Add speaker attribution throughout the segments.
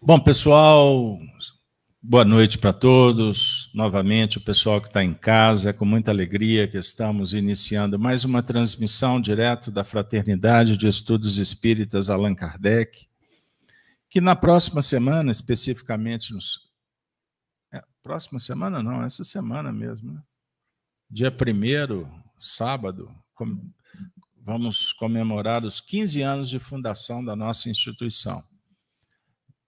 Speaker 1: Bom, pessoal, boa noite para todos. Novamente, o pessoal que está em casa, com muita alegria que estamos iniciando mais uma transmissão direto da Fraternidade de Estudos Espíritas Allan Kardec, que na próxima semana, especificamente nos. É, próxima semana não, essa semana mesmo, né? Dia 1 sábado, com... vamos comemorar os 15 anos de fundação da nossa instituição.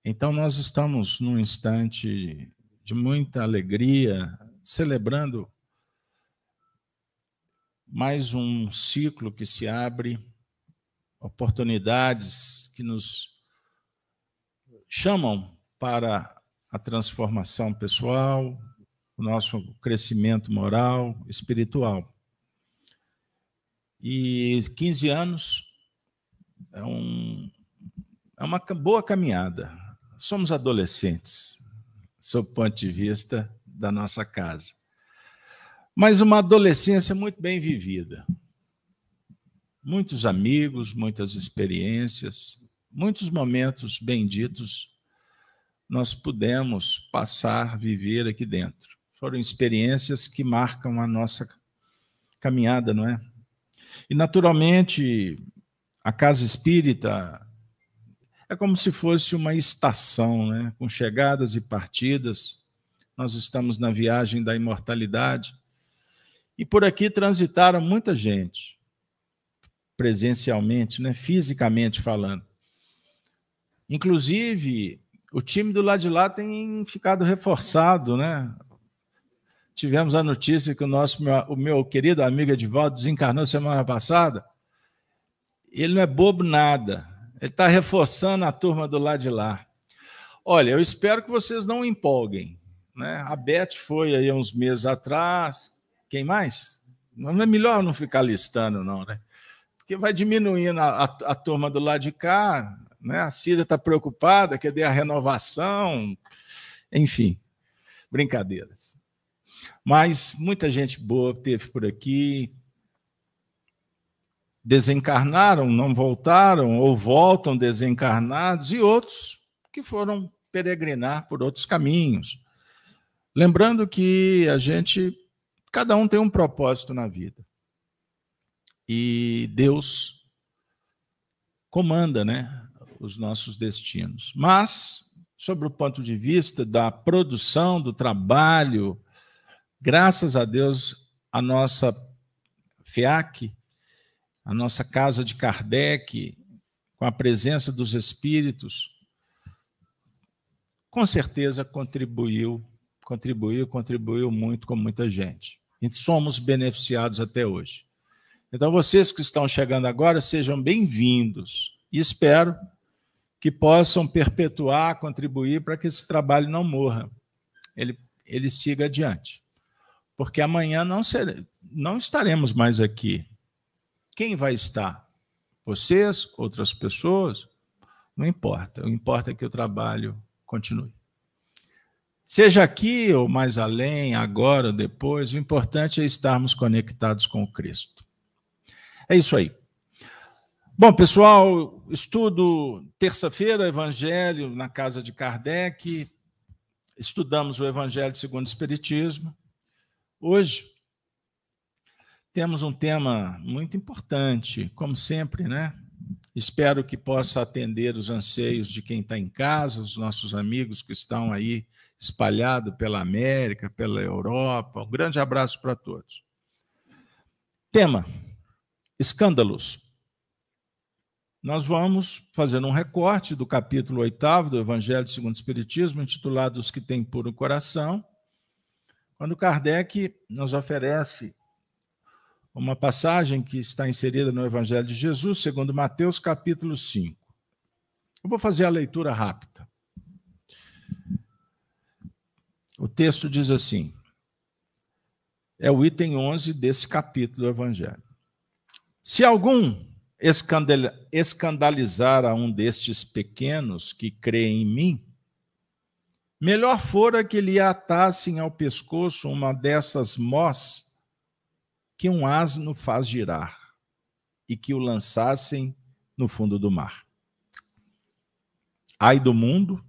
Speaker 1: Então, nós estamos num instante de muita alegria, celebrando mais um ciclo que se abre, oportunidades que nos chamam para a transformação pessoal, o nosso crescimento moral, espiritual. E 15 anos é, um, é uma boa caminhada somos adolescentes, sob o ponto de vista da nossa casa. Mas uma adolescência muito bem vivida. Muitos amigos, muitas experiências, muitos momentos benditos nós pudemos passar, viver aqui dentro. Foram experiências que marcam a nossa caminhada, não é? E, naturalmente, a casa espírita é como se fosse uma estação, né? com chegadas e partidas. Nós estamos na viagem da imortalidade. E por aqui transitaram muita gente, presencialmente, né? fisicamente falando. Inclusive, o time do lado de lá tem ficado reforçado, né? Tivemos a notícia que o nosso o meu querido amigo Edivaldo desencarnou semana passada. Ele não é bobo nada. Ele está reforçando a turma do lado de lá. Olha, eu espero que vocês não empolguem. Né? A Beth foi aí uns meses atrás. Quem mais? Não é melhor não ficar listando, não, né? Porque vai diminuindo a, a, a turma do lado de cá, né? A Cida está preocupada, quer dizer, a renovação, enfim, brincadeiras. Mas muita gente boa teve por aqui, desencarnaram, não voltaram, ou voltam desencarnados, e outros que foram peregrinar por outros caminhos. Lembrando que a gente, cada um tem um propósito na vida. E Deus comanda, né, os nossos destinos. Mas, sobre o ponto de vista da produção, do trabalho, graças a Deus, a nossa FEAC, a nossa casa de Kardec, com a presença dos espíritos, com certeza contribuiu, contribuiu, contribuiu muito com muita gente. E somos beneficiados até hoje. Então, vocês que estão chegando agora, sejam bem-vindos. E espero que possam perpetuar, contribuir para que esse trabalho não morra, ele, ele siga adiante. Porque amanhã não, ser, não estaremos mais aqui. Quem vai estar? Vocês? Outras pessoas? Não importa. O importa é que o trabalho continue. Seja aqui ou mais além, agora ou depois, o importante é estarmos conectados com Cristo. É isso aí. Bom, pessoal, estudo terça-feira, Evangelho na casa de Kardec. Estudamos o Evangelho segundo o Espiritismo. Hoje, temos um tema muito importante, como sempre, né? Espero que possa atender os anseios de quem está em casa, os nossos amigos que estão aí espalhados pela América, pela Europa. Um grande abraço para todos. Tema: escândalos. Nós vamos fazer um recorte do capítulo 8 do Evangelho segundo o Espiritismo, intitulado Os que têm puro coração, quando Kardec nos oferece uma passagem que está inserida no Evangelho de Jesus, segundo Mateus, capítulo 5. Eu vou fazer a leitura rápida. O texto diz assim: é o item 11 desse capítulo do Evangelho. Se algum escandalizar a um destes pequenos que creem em mim, melhor fora que lhe atassem ao pescoço uma dessas mós que um asno faz girar e que o lançassem no fundo do mar. Ai do mundo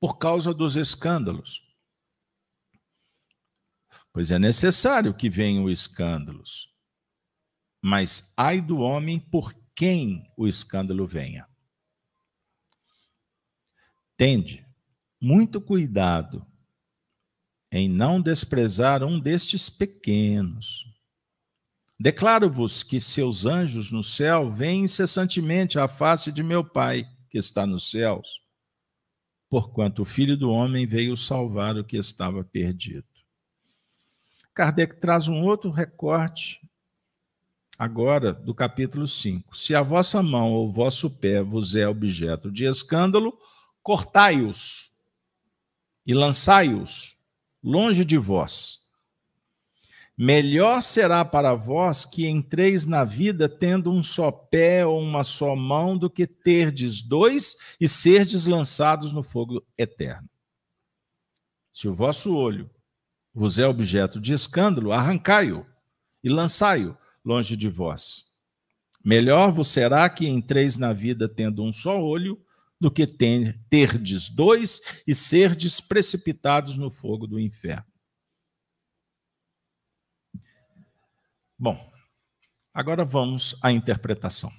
Speaker 1: por causa dos escândalos. Pois é necessário que venham escândalos. Mas ai do homem por quem o escândalo venha. Tende muito cuidado em não desprezar um destes pequenos. Declaro-vos que seus anjos no céu veem incessantemente a face de meu Pai, que está nos céus, porquanto o Filho do Homem veio salvar o que estava perdido. Kardec traz um outro recorte, agora do capítulo 5. Se a vossa mão ou o vosso pé vos é objeto de escândalo, cortai-os e lançai-os longe de vós. Melhor será para vós que entreis na vida tendo um só pé ou uma só mão do que terdes dois e serdes lançados no fogo eterno. Se o vosso olho vos é objeto de escândalo, arrancai-o e lançai-o longe de vós. Melhor vos será que entreis na vida tendo um só olho do que terdes dois e serdes precipitados no fogo do inferno. Bom, agora vamos à interpretação.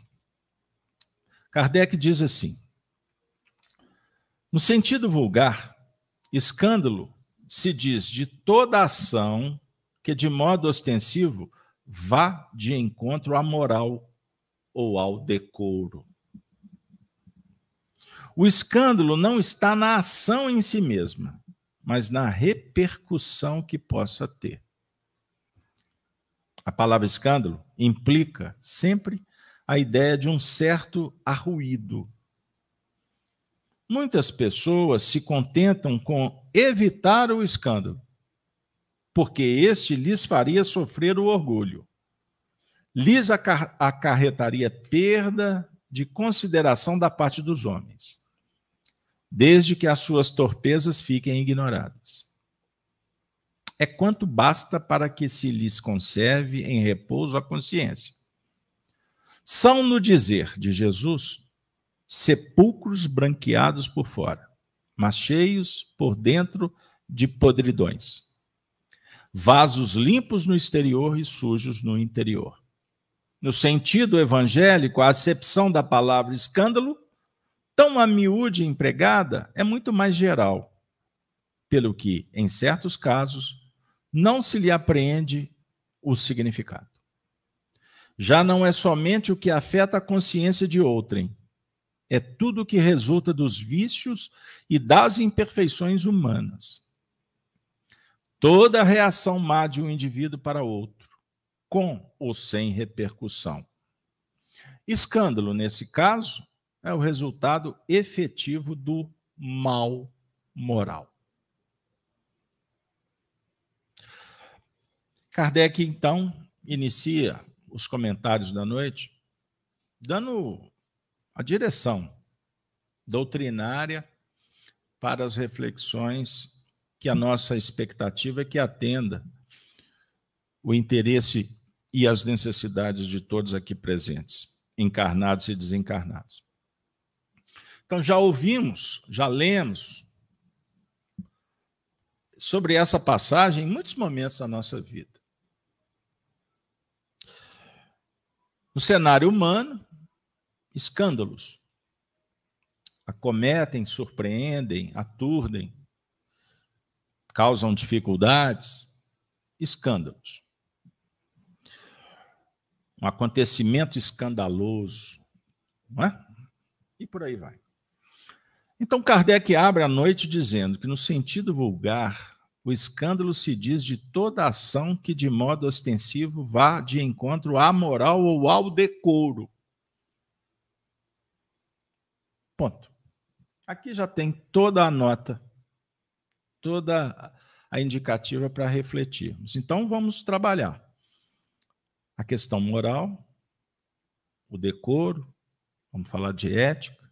Speaker 1: Kardec diz assim: no sentido vulgar, escândalo se diz de toda ação que, de modo ostensivo, vá de encontro à moral ou ao decoro. O escândalo não está na ação em si mesma, mas na repercussão que possa ter. A palavra escândalo implica sempre a ideia de um certo arruído. Muitas pessoas se contentam com evitar o escândalo, porque este lhes faria sofrer o orgulho. Lhes acarretaria perda de consideração da parte dos homens desde que as suas torpezas fiquem ignoradas. É quanto basta para que se lhes conserve em repouso a consciência. São, no dizer de Jesus, sepulcros branqueados por fora, mas cheios por dentro de podridões. Vasos limpos no exterior e sujos no interior. No sentido evangélico, a acepção da palavra escândalo tão a miúde empregada é muito mais geral, pelo que, em certos casos, não se lhe apreende o significado. Já não é somente o que afeta a consciência de outrem, é tudo o que resulta dos vícios e das imperfeições humanas. Toda reação má de um indivíduo para outro, com ou sem repercussão. Escândalo, nesse caso, é o resultado efetivo do mal moral. Kardec, então, inicia os comentários da noite dando a direção doutrinária para as reflexões que a nossa expectativa é que atenda o interesse e as necessidades de todos aqui presentes, encarnados e desencarnados. Então, já ouvimos, já lemos sobre essa passagem em muitos momentos da nossa vida. No cenário humano, escândalos acometem, surpreendem, aturdem, causam dificuldades, escândalos. Um acontecimento escandaloso, não é? E por aí vai. Então, Kardec abre a noite dizendo que, no sentido vulgar, o escândalo se diz de toda ação que, de modo ostensivo, vá de encontro à moral ou ao decoro. Ponto. Aqui já tem toda a nota, toda a indicativa para refletirmos. Então, vamos trabalhar a questão moral, o decoro, vamos falar de ética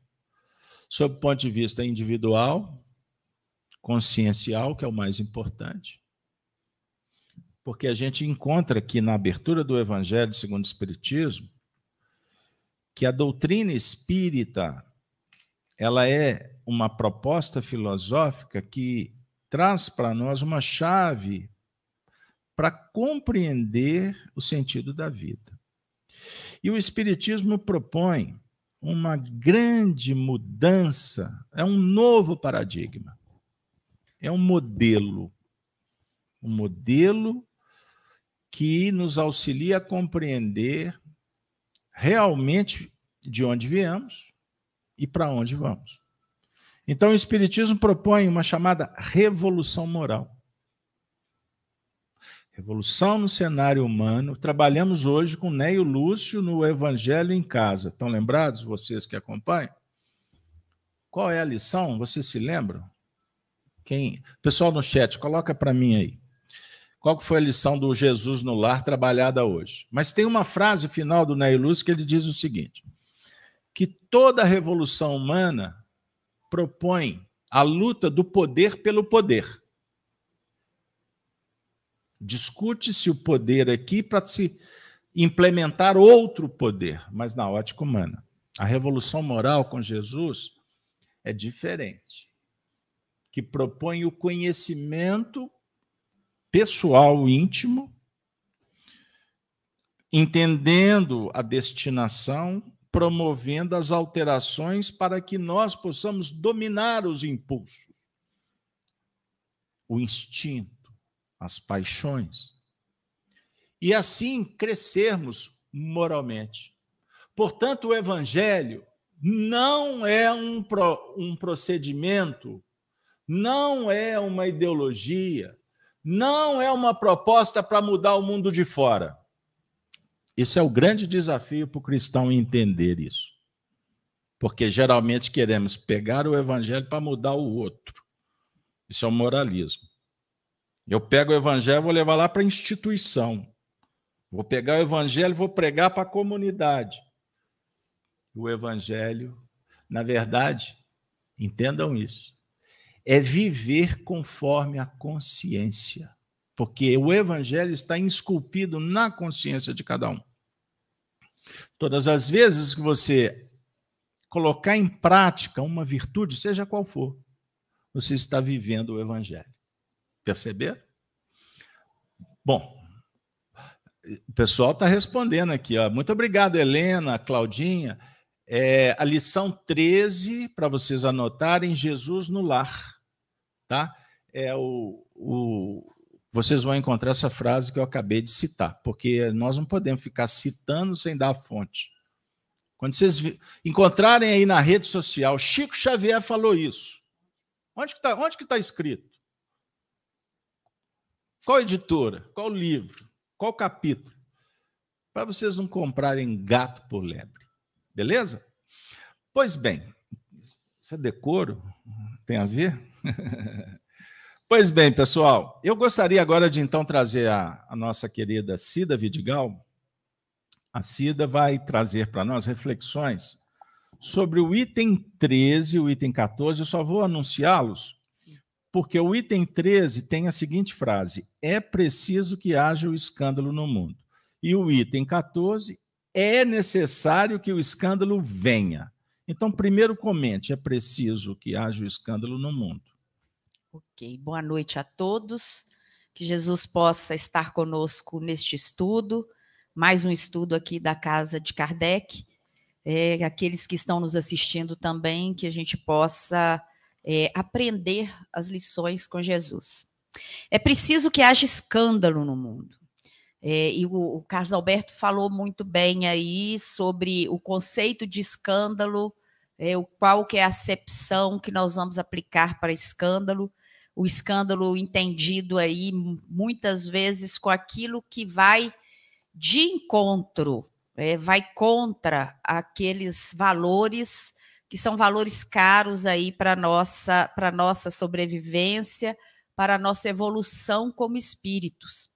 Speaker 1: sob o ponto de vista individual, consciencial, que é o mais importante. Porque a gente encontra aqui na abertura do Evangelho segundo o Espiritismo que a doutrina espírita ela é uma proposta filosófica que traz para nós uma chave para compreender o sentido da vida. E o Espiritismo propõe uma grande mudança, é um novo paradigma, é um modelo. Um modelo que nos auxilia a compreender realmente de onde viemos e para onde vamos. Então, o Espiritismo propõe uma chamada revolução moral. Revolução no cenário humano. Trabalhamos hoje com Neio Lúcio no Evangelho em Casa. Estão lembrados, vocês que acompanham? Qual é a lição? Vocês se lembram? Quem? Pessoal no chat, coloca para mim aí. Qual foi a lição do Jesus no lar trabalhada hoje? Mas tem uma frase final do Neio Lúcio que ele diz o seguinte: que toda revolução humana propõe a luta do poder pelo poder. Discute-se o poder aqui para se implementar outro poder, mas na ótica humana. A revolução moral com Jesus é diferente, que propõe o conhecimento pessoal íntimo, entendendo a destinação, promovendo as alterações para que nós possamos dominar os impulsos, o instinto as paixões, e assim crescermos moralmente. Portanto, o Evangelho não é um, pro, um procedimento, não é uma ideologia, não é uma proposta para mudar o mundo de fora. Isso é o grande desafio para o cristão entender isso. Porque geralmente queremos pegar o evangelho para mudar o outro. Isso é o moralismo. Eu pego o evangelho e vou levar lá para a instituição. Vou pegar o evangelho e vou pregar para a comunidade. O evangelho, na verdade, entendam isso, é viver conforme a consciência. Porque o evangelho está esculpido na consciência de cada um. Todas as vezes que você colocar em prática uma virtude, seja qual for, você está vivendo o evangelho. Perceberam? Bom, o pessoal está respondendo aqui. Ó. Muito obrigado, Helena, Claudinha. É, a lição 13, para vocês anotarem, Jesus no lar. Tá? É o, o, vocês vão encontrar essa frase que eu acabei de citar, porque nós não podemos ficar citando sem dar a fonte. Quando vocês encontrarem aí na rede social, Chico Xavier falou isso. Onde está onde que tá escrito? Qual editora? Qual livro? Qual capítulo? Para vocês não comprarem gato por lebre. Beleza? Pois bem, isso é decoro? Tem a ver? pois bem, pessoal, eu gostaria agora de então trazer a, a nossa querida Cida Vidigal. A Cida vai trazer para nós reflexões sobre o item 13 e o item 14. Eu só vou anunciá-los porque o item 13 tem a seguinte frase: é preciso que haja o escândalo no mundo. E o item 14 é necessário que o escândalo venha. Então, primeiro comente: é preciso que haja o escândalo no mundo.
Speaker 2: Ok, boa noite a todos. Que Jesus possa estar conosco neste estudo, mais um estudo aqui da casa de Kardec. É, aqueles que estão nos assistindo também, que a gente possa é, aprender as lições com Jesus. É preciso que haja escândalo no mundo. É, e o, o, Carlos Alberto falou muito bem aí sobre o conceito de escândalo, é, o, qual que é a acepção que nós vamos aplicar para escândalo. O escândalo entendido aí muitas vezes com aquilo que vai de encontro, é, vai contra aqueles valores que são valores caros aí para nossa para nossa sobrevivência, para a nossa evolução como espíritos.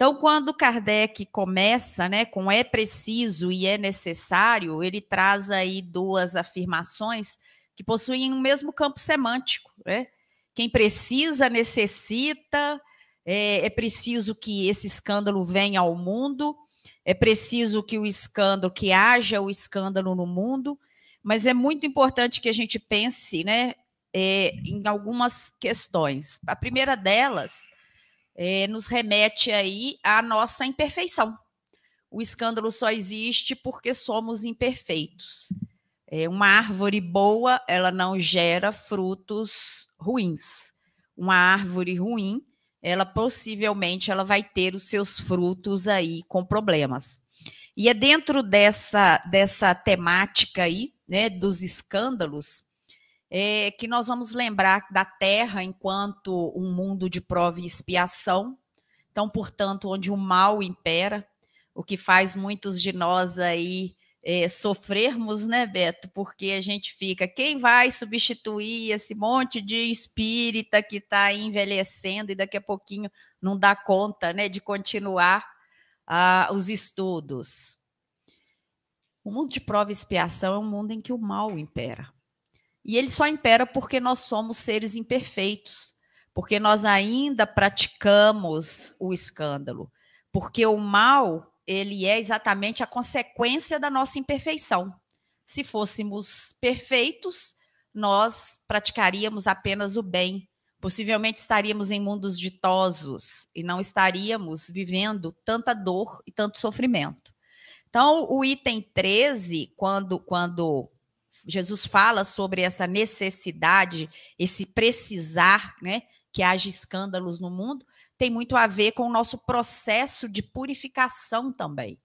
Speaker 2: Então, quando Kardec começa, né, com é preciso e é necessário, ele traz aí duas afirmações que possuem o mesmo campo semântico, né? Quem precisa necessita, é, é preciso que esse escândalo venha ao mundo, é preciso que o escândalo, que haja o escândalo no mundo, mas é muito importante que a gente pense né, é, em algumas questões. A primeira delas é, nos remete aí à nossa imperfeição. O escândalo só existe porque somos imperfeitos. É, uma árvore boa, ela não gera frutos ruins. Uma árvore ruim, ela possivelmente ela vai ter os seus frutos aí com problemas. E é dentro dessa, dessa temática aí, né, dos escândalos, é, que nós vamos lembrar da Terra enquanto um mundo de prova e expiação. Então, portanto, onde o mal impera, o que faz muitos de nós aí é, sofrermos, né, Beto? Porque a gente fica, quem vai substituir esse monte de espírita que está envelhecendo e daqui a pouquinho não dá conta, né, de continuar os estudos? O mundo de prova e expiação é um mundo em que o mal impera. E ele só impera porque nós somos seres imperfeitos, porque nós ainda praticamos o escândalo, porque o mal ele é exatamente a consequência da nossa imperfeição. Se fôssemos perfeitos, nós praticaríamos apenas o bem. Possivelmente estaríamos em mundos ditosos e não estaríamos vivendo tanta dor e tanto sofrimento. Então, o item 13, quando, quando Jesus fala sobre essa necessidade, esse precisar, né, que haja escândalos no mundo, tem muito a ver com o nosso processo de purificação também.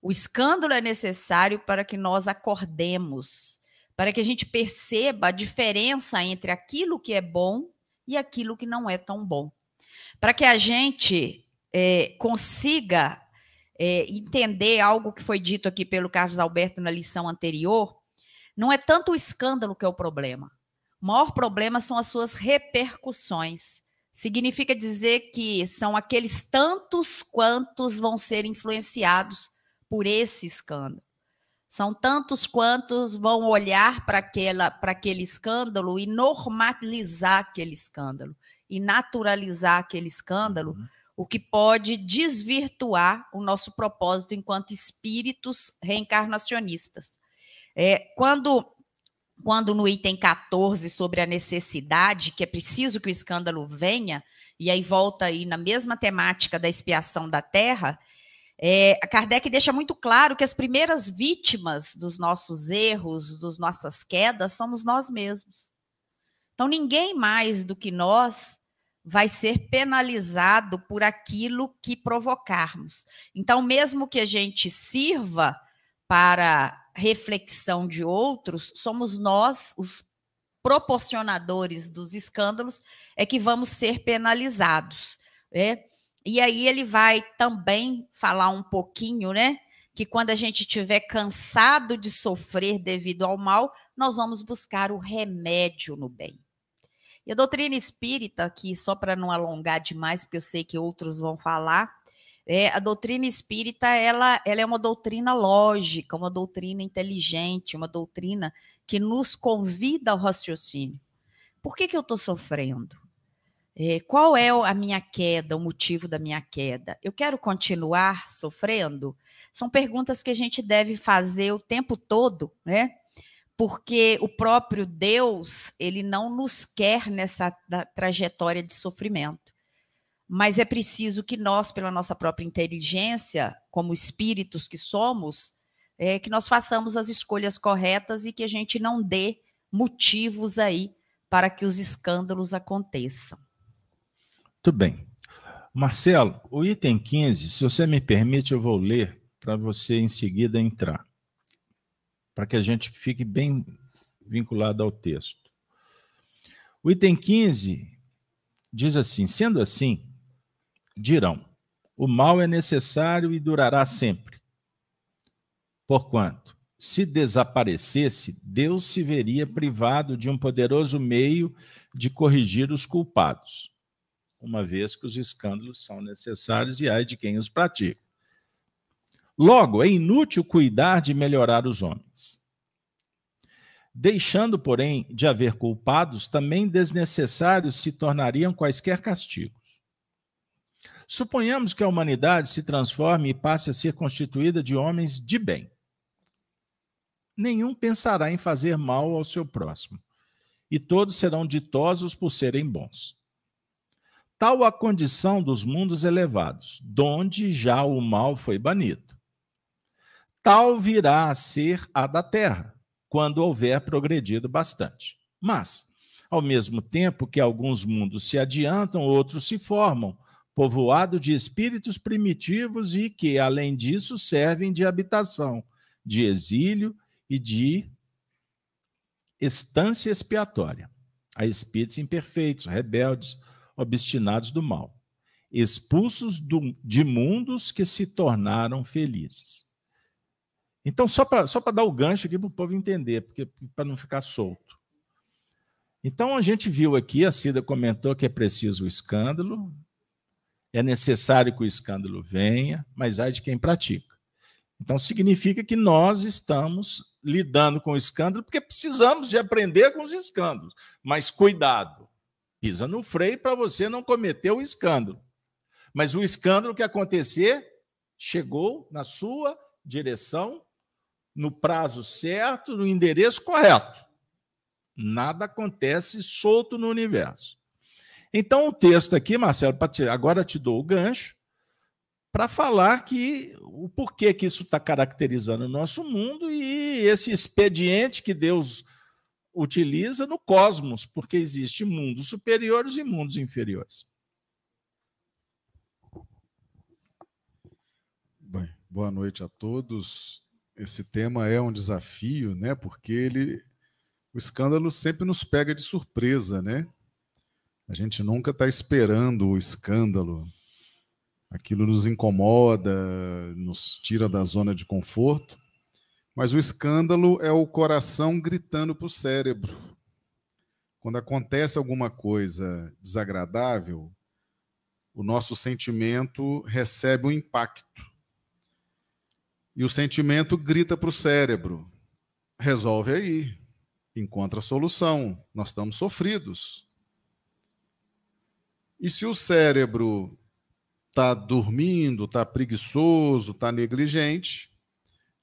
Speaker 2: O escândalo é necessário para que nós acordemos, para que a gente perceba a diferença entre aquilo que é bom e aquilo que não é tão bom. Para que a gente é, consiga é, entender algo que foi dito aqui pelo Carlos Alberto na lição anterior, não é tanto o escândalo que é o problema. O maior problema são as suas repercussões significa dizer que são aqueles tantos quantos vão ser influenciados por esse escândalo. São tantos quantos vão olhar para aquele escândalo e normalizar aquele escândalo, e naturalizar aquele escândalo, uhum. o que pode desvirtuar o nosso propósito enquanto espíritos reencarnacionistas. É, quando quando no item 14 sobre a necessidade, que é preciso que o escândalo venha, e aí volta aí na mesma temática da expiação da terra, é, Kardec deixa muito claro que as primeiras vítimas dos nossos erros, das nossas quedas, somos nós mesmos. Então, ninguém mais do que nós vai ser penalizado por aquilo que provocarmos. Então, mesmo que a gente sirva para reflexão de outros, somos nós, os proporcionadores dos escândalos, é que vamos ser penalizados. Né? E aí ele vai também falar um pouquinho, né? Que quando a gente estiver cansado de sofrer devido ao mal, nós vamos buscar o remédio no bem. E a doutrina espírita, aqui só para não alongar demais, porque eu sei que outros vão falar, é, a doutrina espírita ela, ela é uma doutrina lógica, uma doutrina inteligente, uma doutrina que nos convida ao raciocínio. Por que, que eu estou sofrendo? É, qual é a minha queda, o motivo da minha queda? Eu quero continuar sofrendo? São perguntas que a gente deve fazer o tempo todo, né? Porque o próprio Deus, ele não nos quer nessa trajetória de sofrimento mas é preciso que nós, pela nossa própria inteligência, como espíritos que somos, é, que nós façamos as escolhas corretas e que a gente não dê motivos aí para que os escândalos aconteçam.
Speaker 1: Muito bem. Marcelo, o item 15, se você me permite, eu vou ler para você em seguida entrar, para que a gente fique bem vinculado ao texto. O item 15 diz assim: sendo assim, dirão: o mal é necessário e durará sempre. Porquanto, se desaparecesse, Deus se veria privado de um poderoso meio de corrigir os culpados, uma vez que os escândalos são necessários e ai de quem os pratica. Logo, é inútil cuidar de melhorar os homens. Deixando, porém, de haver culpados, também desnecessários se tornariam quaisquer castigos. Suponhamos que a humanidade se transforme e passe a ser constituída de homens de bem. nenhum pensará em fazer mal ao seu próximo, e todos serão ditosos por serem bons. Tal a condição dos mundos elevados, donde já o mal foi banido. Tal virá a ser a da terra, quando houver progredido bastante. Mas, ao mesmo tempo que alguns mundos se adiantam, outros se formam, povoado de espíritos primitivos e que, além disso, servem de habitação, de exílio e de estância expiatória a espíritos imperfeitos, rebeldes, obstinados do mal, expulsos do, de mundos que se tornaram felizes. Então, só para só dar o gancho aqui para o povo entender, porque para não ficar solto. Então, a gente viu aqui, a Cida comentou que é preciso o escândalo, é necessário que o escândalo venha, mas há de quem pratica. Então, significa que nós estamos lidando com o escândalo porque precisamos de aprender com os escândalos. Mas cuidado, pisa no freio para você não cometer o escândalo. Mas o escândalo que acontecer chegou na sua direção, no prazo certo, no endereço correto. Nada acontece solto no universo. Então, o texto aqui, Marcelo, agora te dou o gancho, para falar que o porquê que isso está caracterizando o nosso mundo e esse expediente que Deus utiliza no cosmos, porque existe mundos superiores e mundos inferiores.
Speaker 3: Bem, boa noite a todos. Esse tema é um desafio, né? Porque ele, o escândalo sempre nos pega de surpresa, né? A gente nunca está esperando o escândalo. Aquilo nos incomoda, nos tira da zona de conforto. Mas o escândalo é o coração gritando para o cérebro. Quando acontece alguma coisa desagradável, o nosso sentimento recebe um impacto. E o sentimento grita para o cérebro: resolve aí, encontra a solução, nós estamos sofridos. E se o cérebro está dormindo, está preguiçoso, está negligente,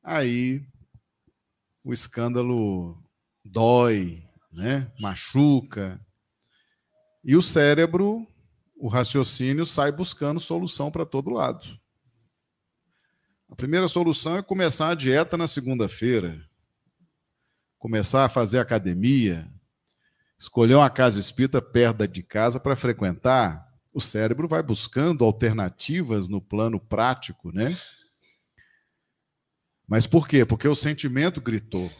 Speaker 3: aí o escândalo dói, né? machuca. E o cérebro, o raciocínio, sai buscando solução para todo lado. A primeira solução é começar a dieta na segunda-feira, começar a fazer academia, escolher uma casa espírita perto de casa para frequentar, o cérebro vai buscando alternativas no plano prático, né? Mas por quê? Porque o sentimento gritou.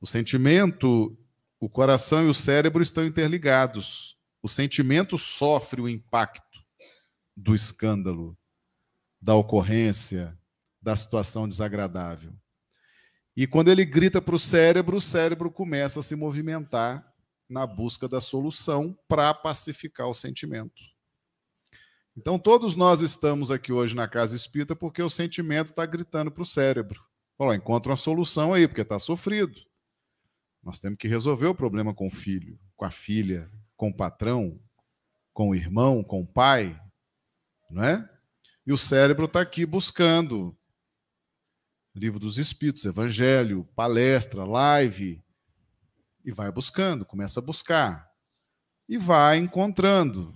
Speaker 3: O sentimento, o coração e o cérebro estão interligados. O sentimento sofre o impacto do escândalo, da ocorrência, da situação desagradável. E quando ele grita para o cérebro, o cérebro começa a se movimentar na busca da solução para pacificar o sentimento. Então, todos nós estamos aqui hoje na casa espírita porque o sentimento está gritando para o cérebro. Falou, encontra uma solução aí, porque está sofrido. Nós temos que resolver o problema com o filho, com a filha, com o patrão, com o irmão, com o pai, não é? E o cérebro está aqui buscando Livro dos Espíritos, Evangelho, palestra, live, e vai buscando, começa a buscar, e vai encontrando,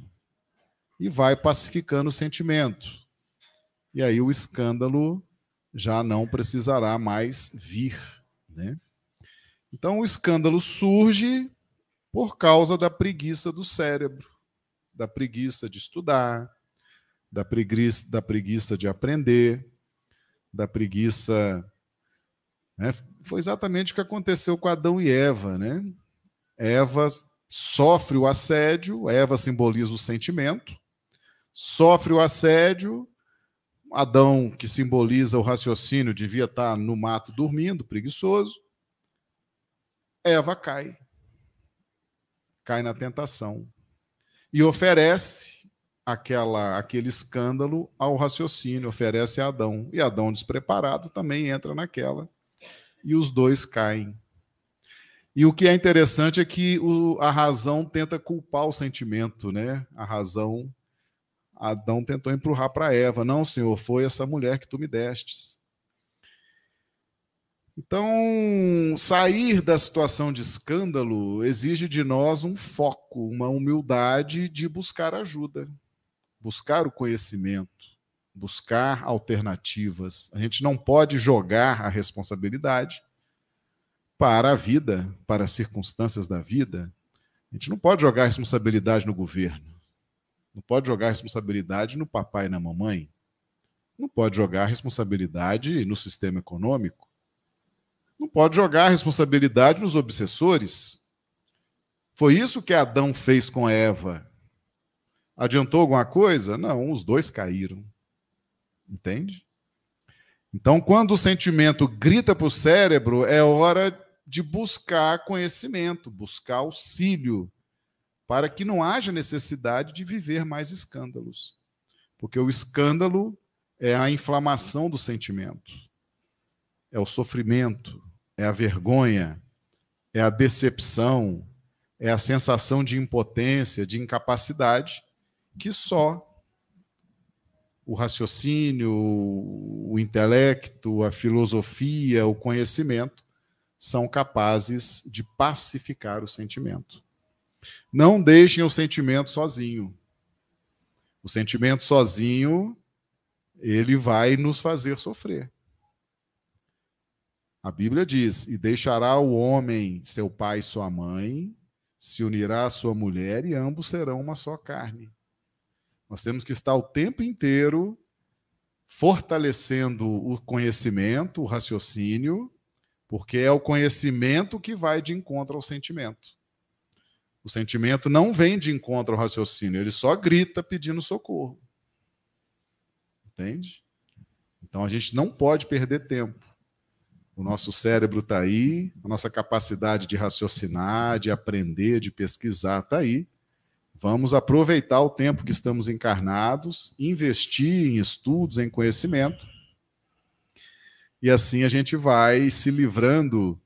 Speaker 3: e vai pacificando o sentimento. E aí o escândalo já não precisará mais vir. Né? Então o escândalo surge por causa da preguiça do cérebro, da preguiça de estudar, da preguiça, da preguiça de aprender, da preguiça. Né? Foi exatamente o que aconteceu com Adão e Eva. Né? Eva sofre o assédio, Eva simboliza o sentimento, sofre o assédio, Adão, que simboliza o raciocínio, devia estar no mato dormindo, preguiçoso. Eva cai. Cai na tentação. E oferece aquela, aquele escândalo ao raciocínio, oferece a Adão. E Adão, despreparado, também entra naquela. E os dois caem. E o que é interessante é que o, a razão tenta culpar o sentimento, né? A razão, Adão tentou empurrar para Eva: Não, Senhor, foi essa mulher que tu me destes. Então, sair da situação de escândalo exige de nós um foco, uma humildade de buscar ajuda, buscar o conhecimento, buscar alternativas. A gente não pode jogar a responsabilidade para a vida, para as circunstâncias da vida. A gente não pode jogar a responsabilidade no governo. Não pode jogar a responsabilidade no papai e na mamãe. Não pode jogar a responsabilidade no sistema econômico. Não pode jogar a responsabilidade nos obsessores. Foi isso que Adão fez com Eva. Adiantou alguma coisa? Não, os dois caíram. Entende? Então, quando o sentimento grita para o cérebro, é hora de buscar conhecimento, buscar auxílio, para que não haja necessidade de viver mais escândalos. Porque o escândalo é a inflamação do sentimento, é o sofrimento, é a vergonha, é a decepção, é a sensação de impotência, de incapacidade, que só o raciocínio, o intelecto, a filosofia, o conhecimento são capazes de pacificar o sentimento. Não deixem o sentimento sozinho. O sentimento sozinho, ele vai nos fazer sofrer. A Bíblia diz: E deixará o homem seu pai e sua mãe, se unirá à sua mulher, e ambos serão uma só carne. Nós temos que estar o tempo inteiro fortalecendo o conhecimento, o raciocínio, porque é o conhecimento que vai de encontro ao sentimento. O sentimento não vem de encontro ao raciocínio, ele só grita pedindo socorro. Entende? Então a gente não pode perder tempo. O nosso cérebro está aí, a nossa capacidade de raciocinar, de aprender, de pesquisar está aí. Vamos aproveitar o tempo que estamos encarnados, investir em estudos, em conhecimento, e assim a gente vai se livrando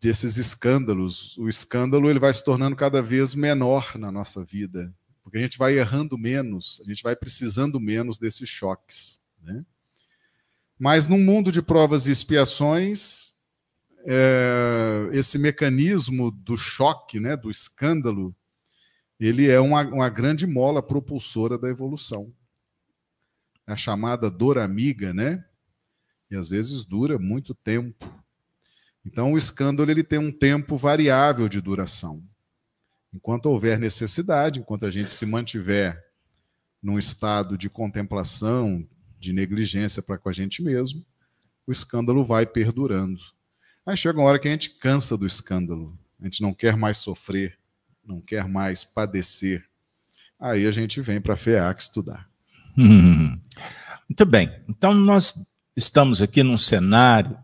Speaker 3: desses escândalos. O escândalo ele vai se tornando cada vez menor na nossa vida, porque a gente vai errando menos, a gente vai precisando menos desses choques. Né? Mas num mundo de provas e expiações, é, esse mecanismo do choque, né, do escândalo, ele é uma, uma grande mola propulsora da evolução. É a chamada dor amiga, né? E às vezes dura muito tempo. Então o escândalo ele tem um tempo variável de duração. Enquanto houver necessidade, enquanto a gente se mantiver num estado de contemplação, de negligência para com a gente mesmo, o escândalo vai perdurando. Aí chega uma hora que a gente cansa do escândalo, a gente não quer mais sofrer, não quer mais padecer, aí a gente vem para a FEAC estudar.
Speaker 1: Hum, muito bem. Então, nós estamos aqui num cenário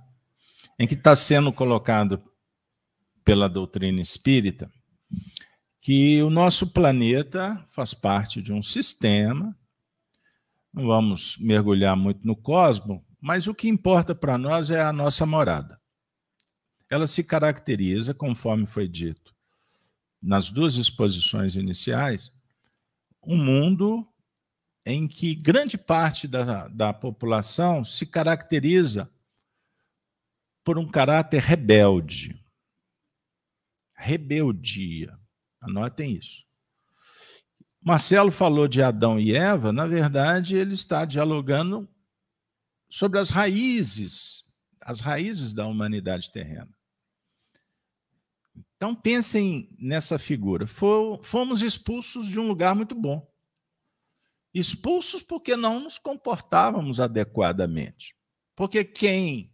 Speaker 1: em que está sendo colocado pela doutrina espírita que o nosso planeta faz parte de um sistema. Não vamos mergulhar muito no cosmos, mas o que importa para nós é a nossa morada. Ela se caracteriza, conforme foi dito, nas duas exposições iniciais, um mundo em que grande parte da, da população se caracteriza por um caráter rebelde. Rebeldia. Anotem isso. Marcelo falou de Adão e Eva, na verdade, ele está dialogando sobre as raízes, as raízes da humanidade terrena. Então pensem nessa figura. Fomos expulsos de um lugar muito bom. Expulsos porque não nos comportávamos adequadamente. Porque quem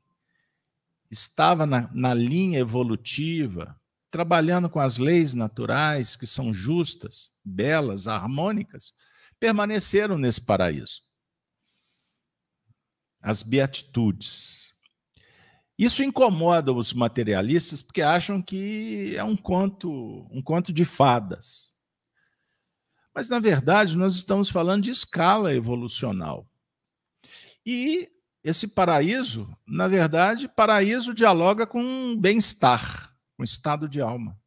Speaker 1: estava na, na linha evolutiva, trabalhando com as leis naturais, que são justas, belas, harmônicas, permaneceram nesse paraíso. As beatitudes, isso incomoda os materialistas porque acham que é um conto, um conto de fadas. Mas na verdade, nós estamos falando de escala evolucional. E esse paraíso, na verdade, paraíso dialoga com bem-estar, com estado de alma.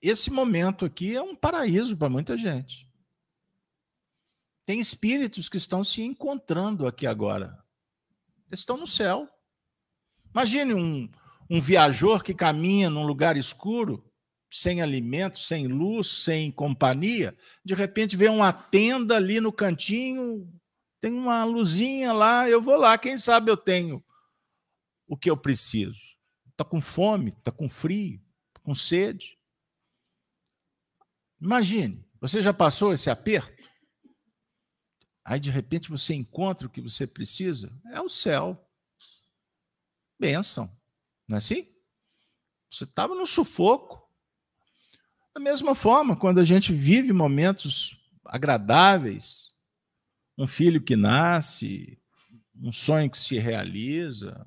Speaker 1: Esse momento aqui é um paraíso para muita gente. Tem espíritos que estão se encontrando aqui agora, Eles estão no céu. Imagine um, um viajor que caminha num lugar escuro, sem alimento, sem luz, sem companhia, de repente vê uma tenda ali no cantinho, tem uma luzinha lá, eu vou lá, quem sabe eu tenho o que eu preciso. Está com fome, está com frio, tá com sede. Imagine, você já passou esse aperto? Aí de repente você encontra o que você precisa? É o céu. Bênção. Não é assim? Você estava no sufoco. Da mesma forma, quando a gente vive momentos agradáveis, um filho que nasce, um sonho que se realiza,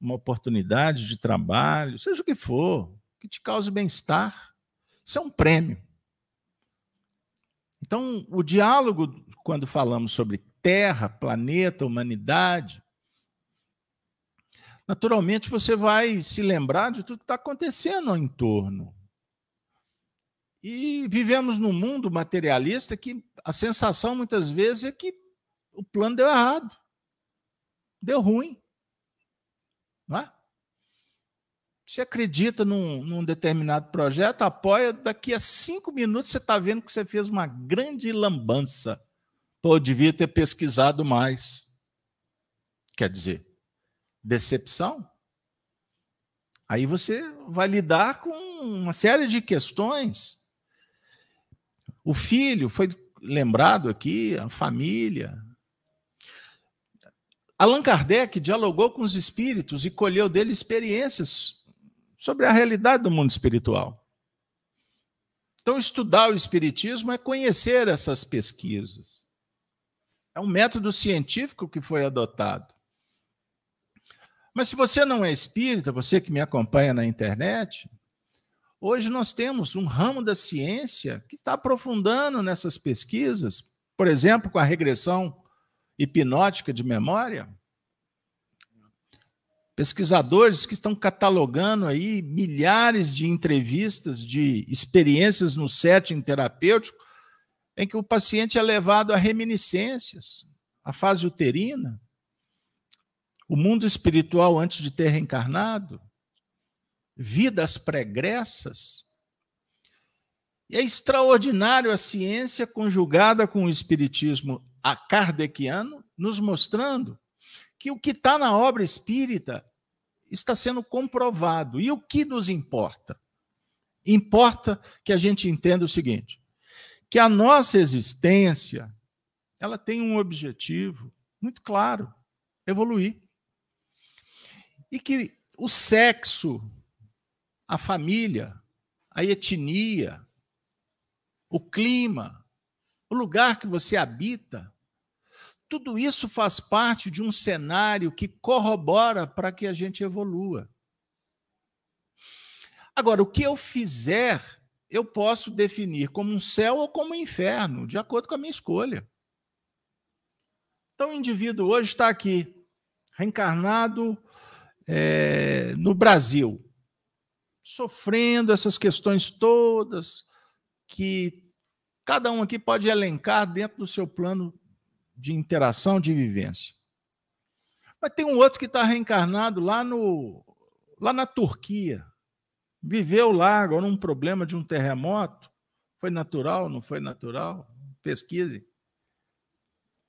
Speaker 1: uma oportunidade de trabalho, seja o que for, que te cause bem-estar, isso é um prêmio. Então, o diálogo, quando falamos sobre terra, planeta, humanidade, naturalmente você vai se lembrar de tudo que está acontecendo ao entorno. E vivemos num mundo materialista que a sensação muitas vezes é que o plano deu errado, deu ruim. Não é? Você acredita num, num, determinado projeto, apoia, daqui a cinco minutos você está vendo que você fez uma grande lambança. Pô, devia ter pesquisado mais. Quer dizer, decepção, aí você vai lidar com uma série de questões. O filho foi lembrado aqui, a família. Allan Kardec dialogou com os espíritos e colheu dele experiências sobre a realidade do mundo espiritual. Então, estudar o espiritismo é conhecer essas pesquisas. É um método científico que foi adotado. Mas se você não é espírita, você que me acompanha na internet, hoje nós temos um ramo da ciência que está aprofundando nessas pesquisas, por exemplo, com a regressão hipnótica de memória. Pesquisadores que estão catalogando aí milhares de entrevistas, de experiências no setting terapêutico, em que o paciente é levado a reminiscências, a fase uterina, o mundo espiritual antes de ter reencarnado, vidas pregressas. E é extraordinário a ciência conjugada com o espiritismo kardeciano, nos mostrando que o que está na obra espírita está sendo comprovado. E o que nos importa? Importa que a gente entenda o seguinte: que a nossa existência ela tem um objetivo muito claro: evoluir e que o sexo, a família, a etnia, o clima, o lugar que você habita, tudo isso faz parte de um cenário que corrobora para que a gente evolua. Agora, o que eu fizer, eu posso definir como um céu ou como um inferno, de acordo com a minha escolha. Então, o indivíduo hoje está aqui, reencarnado é, no Brasil, sofrendo essas questões todas que cada um aqui pode elencar dentro do seu plano de interação, de vivência. Mas tem um outro que está reencarnado lá, no, lá na Turquia. Viveu lá agora um problema de um terremoto. Foi natural, não foi natural? Pesquise.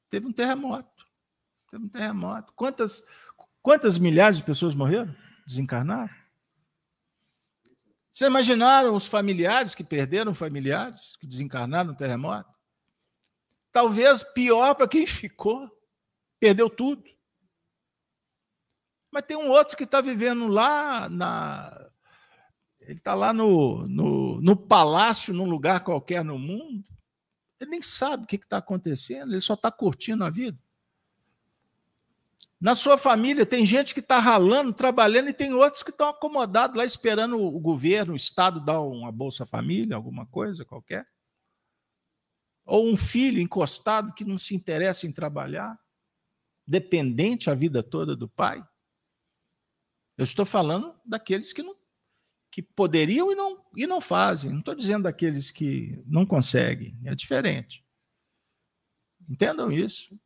Speaker 1: Teve um terremoto. Teve um terremoto. Quantas, Quantas milhares de pessoas morreram? Desencarnaram? Vocês imaginaram os familiares que perderam familiares, que desencarnaram no terremoto? Talvez pior para quem ficou, perdeu tudo. Mas tem um outro que está vivendo lá na. Ele está lá no, no, no palácio, num lugar qualquer no mundo. Ele nem sabe o que está acontecendo, ele só está curtindo a vida. Na sua família tem gente que está ralando, trabalhando, e tem outros que estão acomodados lá esperando o governo, o Estado dar uma Bolsa Família, alguma coisa qualquer. Ou um filho encostado que não se interessa em trabalhar, dependente a vida toda do pai. Eu estou falando daqueles que não que poderiam e não, e não fazem. Não estou dizendo daqueles que não conseguem. É diferente. Entendam isso.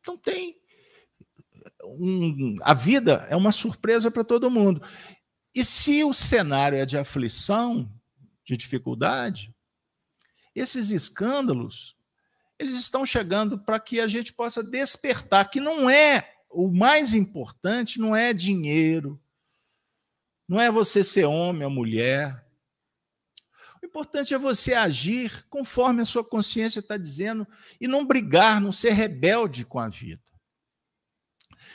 Speaker 1: Então tem um, a vida é uma surpresa para todo mundo. E se o cenário é de aflição, de dificuldade, esses escândalos, eles estão chegando para que a gente possa despertar que não é o mais importante, não é dinheiro, não é você ser homem ou mulher. O importante é você agir conforme a sua consciência está dizendo e não brigar, não ser rebelde com a vida.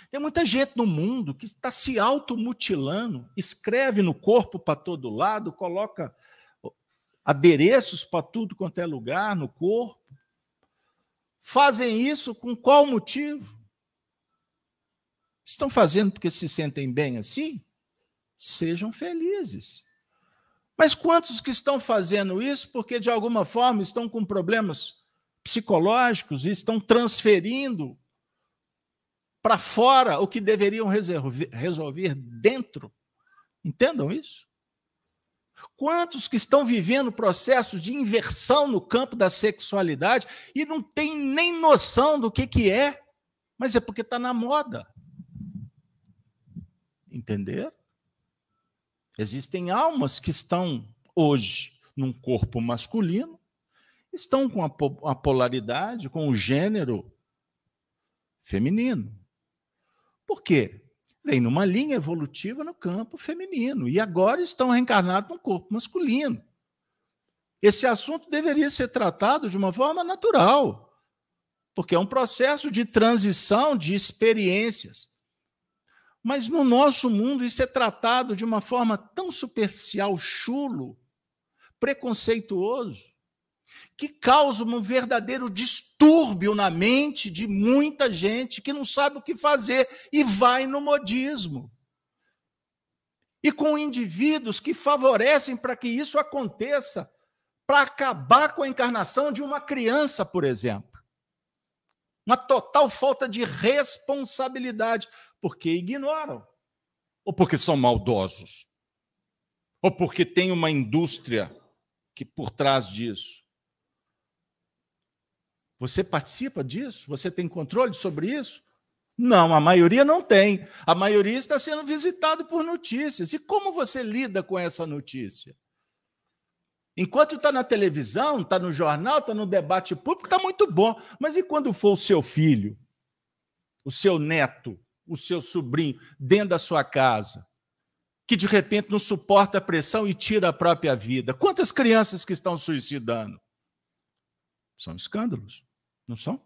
Speaker 1: Tem muita gente no mundo que está se automutilando, escreve no corpo para todo lado, coloca adereços para tudo quanto é lugar no corpo. Fazem isso com qual motivo? Estão fazendo porque se sentem bem assim? Sejam felizes. Mas quantos que estão fazendo isso porque de alguma forma estão com problemas psicológicos e estão transferindo para fora o que deveriam resolver dentro. Entendam isso? Quantos que estão vivendo processos de inversão no campo da sexualidade e não têm nem noção do que, que é, mas é porque está na moda. Entender? Existem almas que estão hoje num corpo masculino, estão com a polaridade, com o gênero feminino. Por quê? Vem numa linha evolutiva no campo feminino e agora estão reencarnados no corpo masculino. Esse assunto deveria ser tratado de uma forma natural, porque é um processo de transição de experiências. Mas no nosso mundo isso é tratado de uma forma tão superficial, chulo, preconceituoso que causa um verdadeiro distúrbio na mente de muita gente que não sabe o que fazer e vai no modismo. E com indivíduos que favorecem para que isso aconteça, para acabar com a encarnação de uma criança, por exemplo. Uma total falta de responsabilidade, porque ignoram, ou porque são maldosos, ou porque tem uma indústria que por trás disso. Você participa disso? Você tem controle sobre isso? Não, a maioria não tem. A maioria está sendo visitado por notícias. E como você lida com essa notícia? Enquanto está na televisão, está no jornal, está no debate público, está muito bom. Mas e quando for o seu filho, o seu neto, o seu sobrinho, dentro da sua casa, que de repente não suporta a pressão e tira a própria vida? Quantas crianças que estão suicidando? São escândalos. Não são?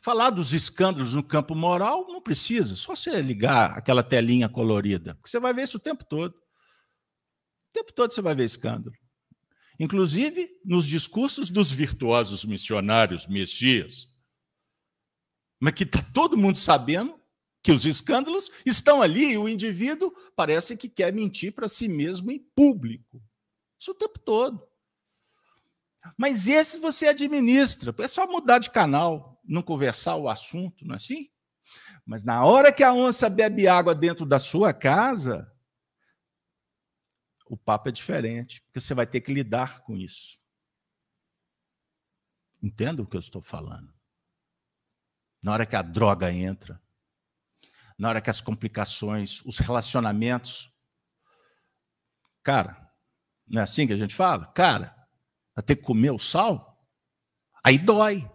Speaker 1: Falar dos escândalos no campo moral não precisa, só você ligar aquela telinha colorida, porque você vai ver isso o tempo todo. O tempo todo você vai ver escândalo. Inclusive nos discursos dos virtuosos missionários messias. Mas que está todo mundo sabendo que os escândalos estão ali e o indivíduo parece que quer mentir para si mesmo em público. Isso o tempo todo. Mas esse você administra. É só mudar de canal, não conversar o assunto, não é assim? Mas na hora que a onça bebe água dentro da sua casa, o papo é diferente, porque você vai ter que lidar com isso. Entenda o que eu estou falando. Na hora que a droga entra, na hora que as complicações, os relacionamentos. Cara, não é assim que a gente fala? Cara, a ter que comer o sal, aí dói.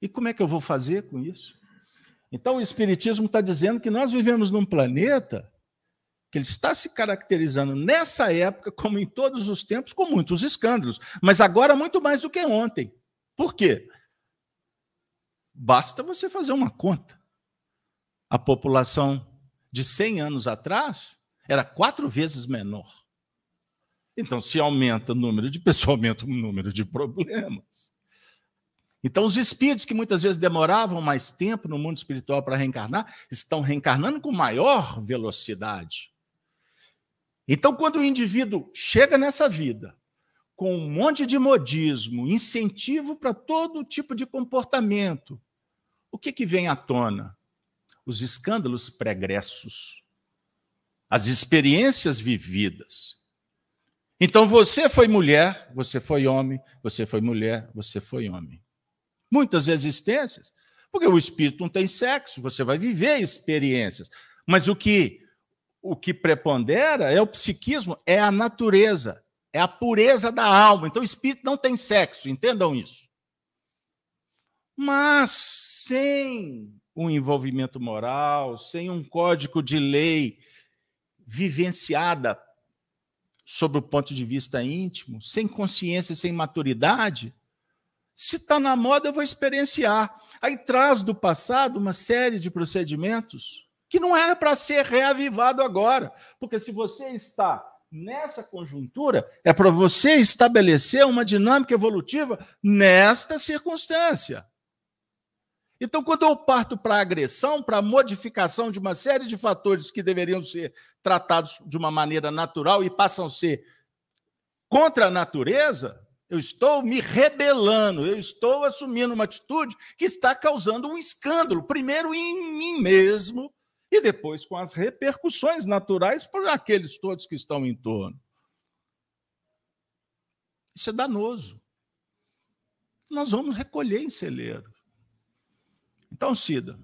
Speaker 1: E como é que eu vou fazer com isso? Então, o Espiritismo está dizendo que nós vivemos num planeta que ele está se caracterizando nessa época, como em todos os tempos, com muitos escândalos, mas agora muito mais do que ontem. Por quê? Basta você fazer uma conta. A população de 100 anos atrás era quatro vezes menor. Então, se aumenta o número de pessoas, aumenta o número de problemas. Então, os espíritos que muitas vezes demoravam mais tempo no mundo espiritual para reencarnar, estão reencarnando com maior velocidade. Então, quando o indivíduo chega nessa vida com um monte de modismo, incentivo para todo tipo de comportamento, o que, que vem à tona? Os escândalos pregressos, as experiências vividas. Então você foi mulher, você foi homem, você foi mulher, você foi homem. muitas existências, porque o espírito não tem sexo, você vai viver experiências. Mas o que o que prepondera é o psiquismo, é a natureza, é a pureza da alma. Então o espírito não tem sexo, entendam isso. Mas sem um envolvimento moral, sem um código de lei vivenciada sob o ponto de vista íntimo, sem consciência, sem maturidade, se está na moda, eu vou experienciar. Aí traz do passado uma série de procedimentos que não era para ser reavivado agora. Porque se você está nessa conjuntura, é para você estabelecer uma dinâmica evolutiva nesta circunstância. Então, quando eu parto para a agressão, para a modificação de uma série de fatores que deveriam ser tratados de uma maneira natural e passam a ser contra a natureza, eu estou me rebelando, eu estou assumindo uma atitude que está causando um escândalo, primeiro em mim mesmo e depois com as repercussões naturais para aqueles todos que estão em torno. Isso é danoso. Nós vamos recolher em celeiro. Então, Cida,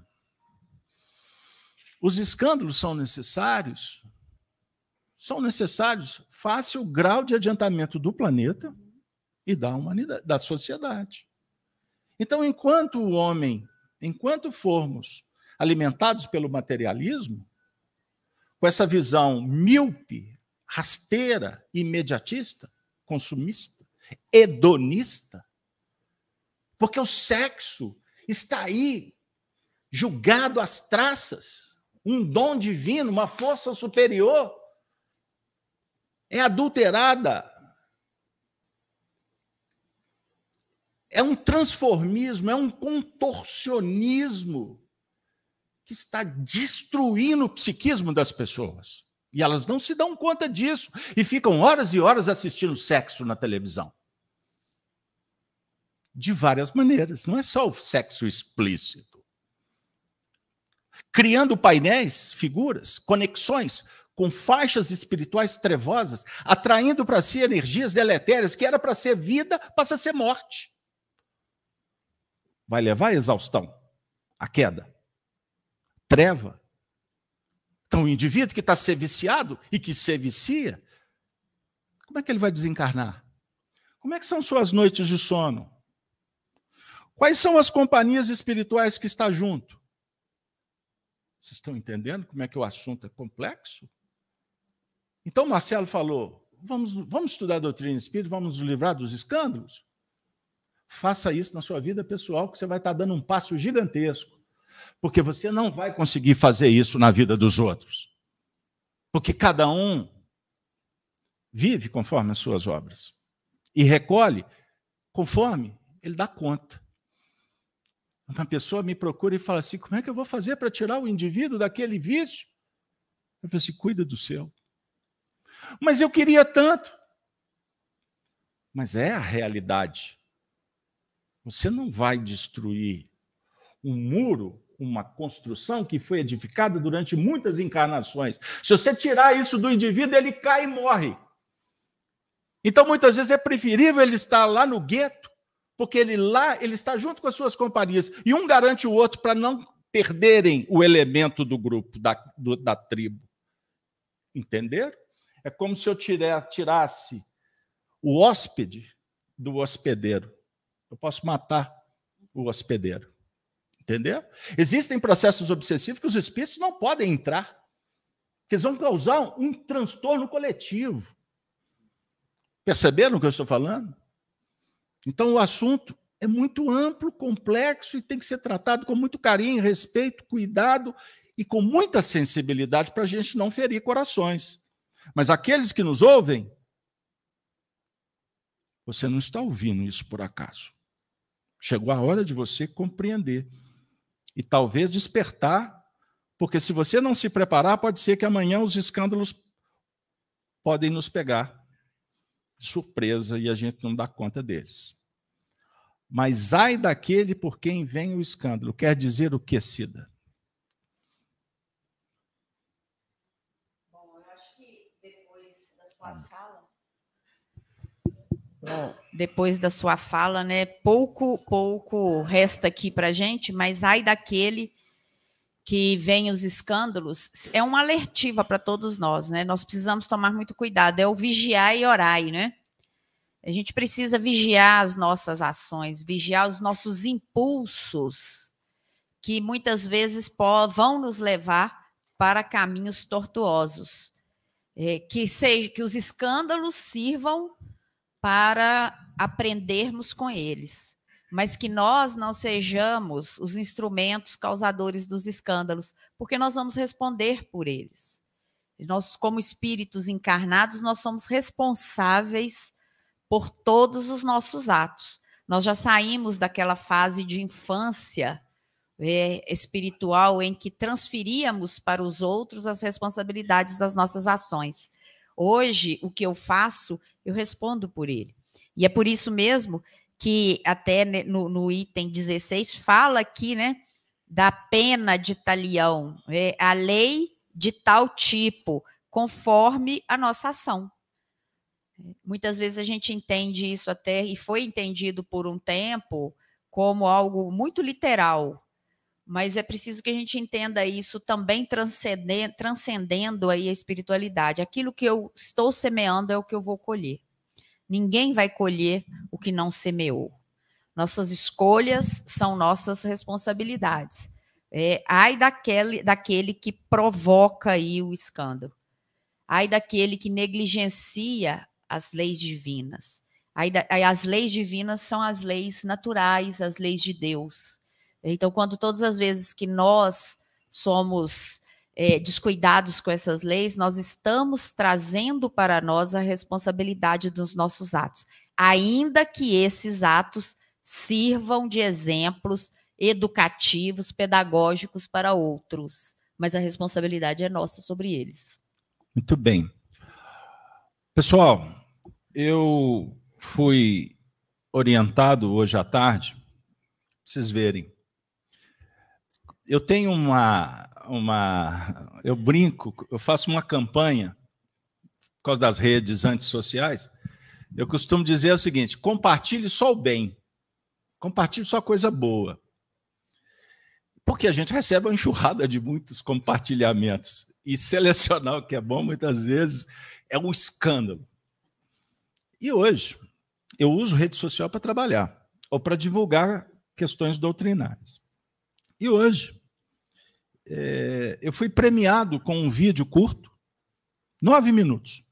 Speaker 1: os escândalos são necessários? São necessários face o grau de adiantamento do planeta e da humanidade, da sociedade. Então, enquanto o homem, enquanto formos alimentados pelo materialismo, com essa visão míope, rasteira, imediatista, consumista, hedonista, porque o sexo está aí julgado às traças, um dom divino, uma força superior, é adulterada é um transformismo, é um contorcionismo que está destruindo o psiquismo das pessoas. E elas não se dão conta disso e ficam horas e horas assistindo sexo na televisão. De várias maneiras, não é só o sexo explícito. Criando painéis, figuras, conexões com faixas espirituais trevosas, atraindo para si energias deletérias que era para ser vida, passa a ser morte vai levar à exaustão, à queda. Treva. Então, o indivíduo que está ser viciado e que se vicia, como é que ele vai desencarnar? Como é que são suas noites de sono? Quais são as companhias espirituais que está junto? Vocês estão entendendo como é que o assunto é complexo? Então, Marcelo falou: vamos, vamos estudar a doutrina espírita, vamos nos livrar dos escândalos? Faça isso na sua vida pessoal, que você vai estar dando um passo gigantesco. Porque você não vai conseguir fazer isso na vida dos outros. Porque cada um vive conforme as suas obras e recolhe conforme ele dá conta. Uma pessoa me procura e fala assim: como é que eu vou fazer para tirar o indivíduo daquele vício? Eu falo assim: cuida do seu. Mas eu queria tanto. Mas é a realidade. Você não vai destruir um muro, uma construção que foi edificada durante muitas encarnações. Se você tirar isso do indivíduo, ele cai e morre. Então, muitas vezes é preferível ele estar lá no gueto, porque ele lá ele está junto com as suas companhias e um garante o outro para não perderem o elemento do grupo, da, do, da tribo. Entender? É como se eu tirasse o hóspede do hospedeiro. Eu posso matar o hospedeiro. Entendeu? Existem processos obsessivos que os espíritos não podem entrar, que eles vão causar um transtorno coletivo. Perceberam o que eu estou falando? Então o assunto é muito amplo, complexo e tem que ser tratado com muito carinho, respeito, cuidado e com muita sensibilidade para a gente não ferir corações. Mas aqueles que nos ouvem, você não está ouvindo isso por acaso. Chegou a hora de você compreender e talvez despertar, porque se você não se preparar, pode ser que amanhã os escândalos podem nos pegar surpresa e a gente não dá conta deles. Mas ai daquele por quem vem o escândalo. Quer dizer o que, Cida?
Speaker 2: Bom, eu acho que depois da sua fala. Bom, depois da sua fala, né? Pouco, pouco resta aqui para gente, mas ai daquele que vem os escândalos, é uma alertiva para todos nós, né? Nós precisamos tomar muito cuidado, é o vigiar e orar, né? A gente precisa vigiar as nossas ações, vigiar os nossos impulsos, que muitas vezes vão nos levar para caminhos tortuosos. É, que, seja, que os escândalos sirvam para aprendermos com eles mas que nós não sejamos os instrumentos causadores dos escândalos, porque nós vamos responder por eles. Nós, como espíritos encarnados, nós somos responsáveis por todos os nossos atos. Nós já saímos daquela fase de infância é, espiritual em que transferíamos para os outros as responsabilidades das nossas ações. Hoje, o que eu faço, eu respondo por ele. E é por isso mesmo que até no, no item 16 fala aqui, né, da pena de talião, é, a lei de tal tipo, conforme a nossa ação. Muitas vezes a gente entende isso até, e foi entendido por um tempo, como algo muito literal, mas é preciso que a gente entenda isso também transcendendo, transcendendo aí a espiritualidade. Aquilo que eu estou semeando é o que eu vou colher. Ninguém vai colher o que não semeou. Nossas escolhas são nossas responsabilidades. É, ai daquele, daquele que provoca aí o escândalo. Ai daquele que negligencia as leis divinas. Ai da, as leis divinas são as leis naturais, as leis de Deus. Então, quando todas as vezes que nós somos é, descuidados com essas leis, nós estamos trazendo para nós a responsabilidade dos nossos atos, ainda que esses atos sirvam de exemplos educativos, pedagógicos para outros, mas a responsabilidade é nossa sobre eles.
Speaker 1: Muito bem. Pessoal, eu fui orientado hoje à tarde, vocês verem. Eu tenho uma, uma. Eu brinco, eu faço uma campanha por causa das redes antissociais. Eu costumo dizer o seguinte: compartilhe só o bem, compartilhe só coisa boa. Porque a gente recebe uma enxurrada de muitos compartilhamentos. E selecionar o que é bom, muitas vezes, é um escândalo. E hoje, eu uso rede social para trabalhar, ou para divulgar questões doutrinárias. E hoje, é, eu fui premiado com um vídeo curto, nove minutos.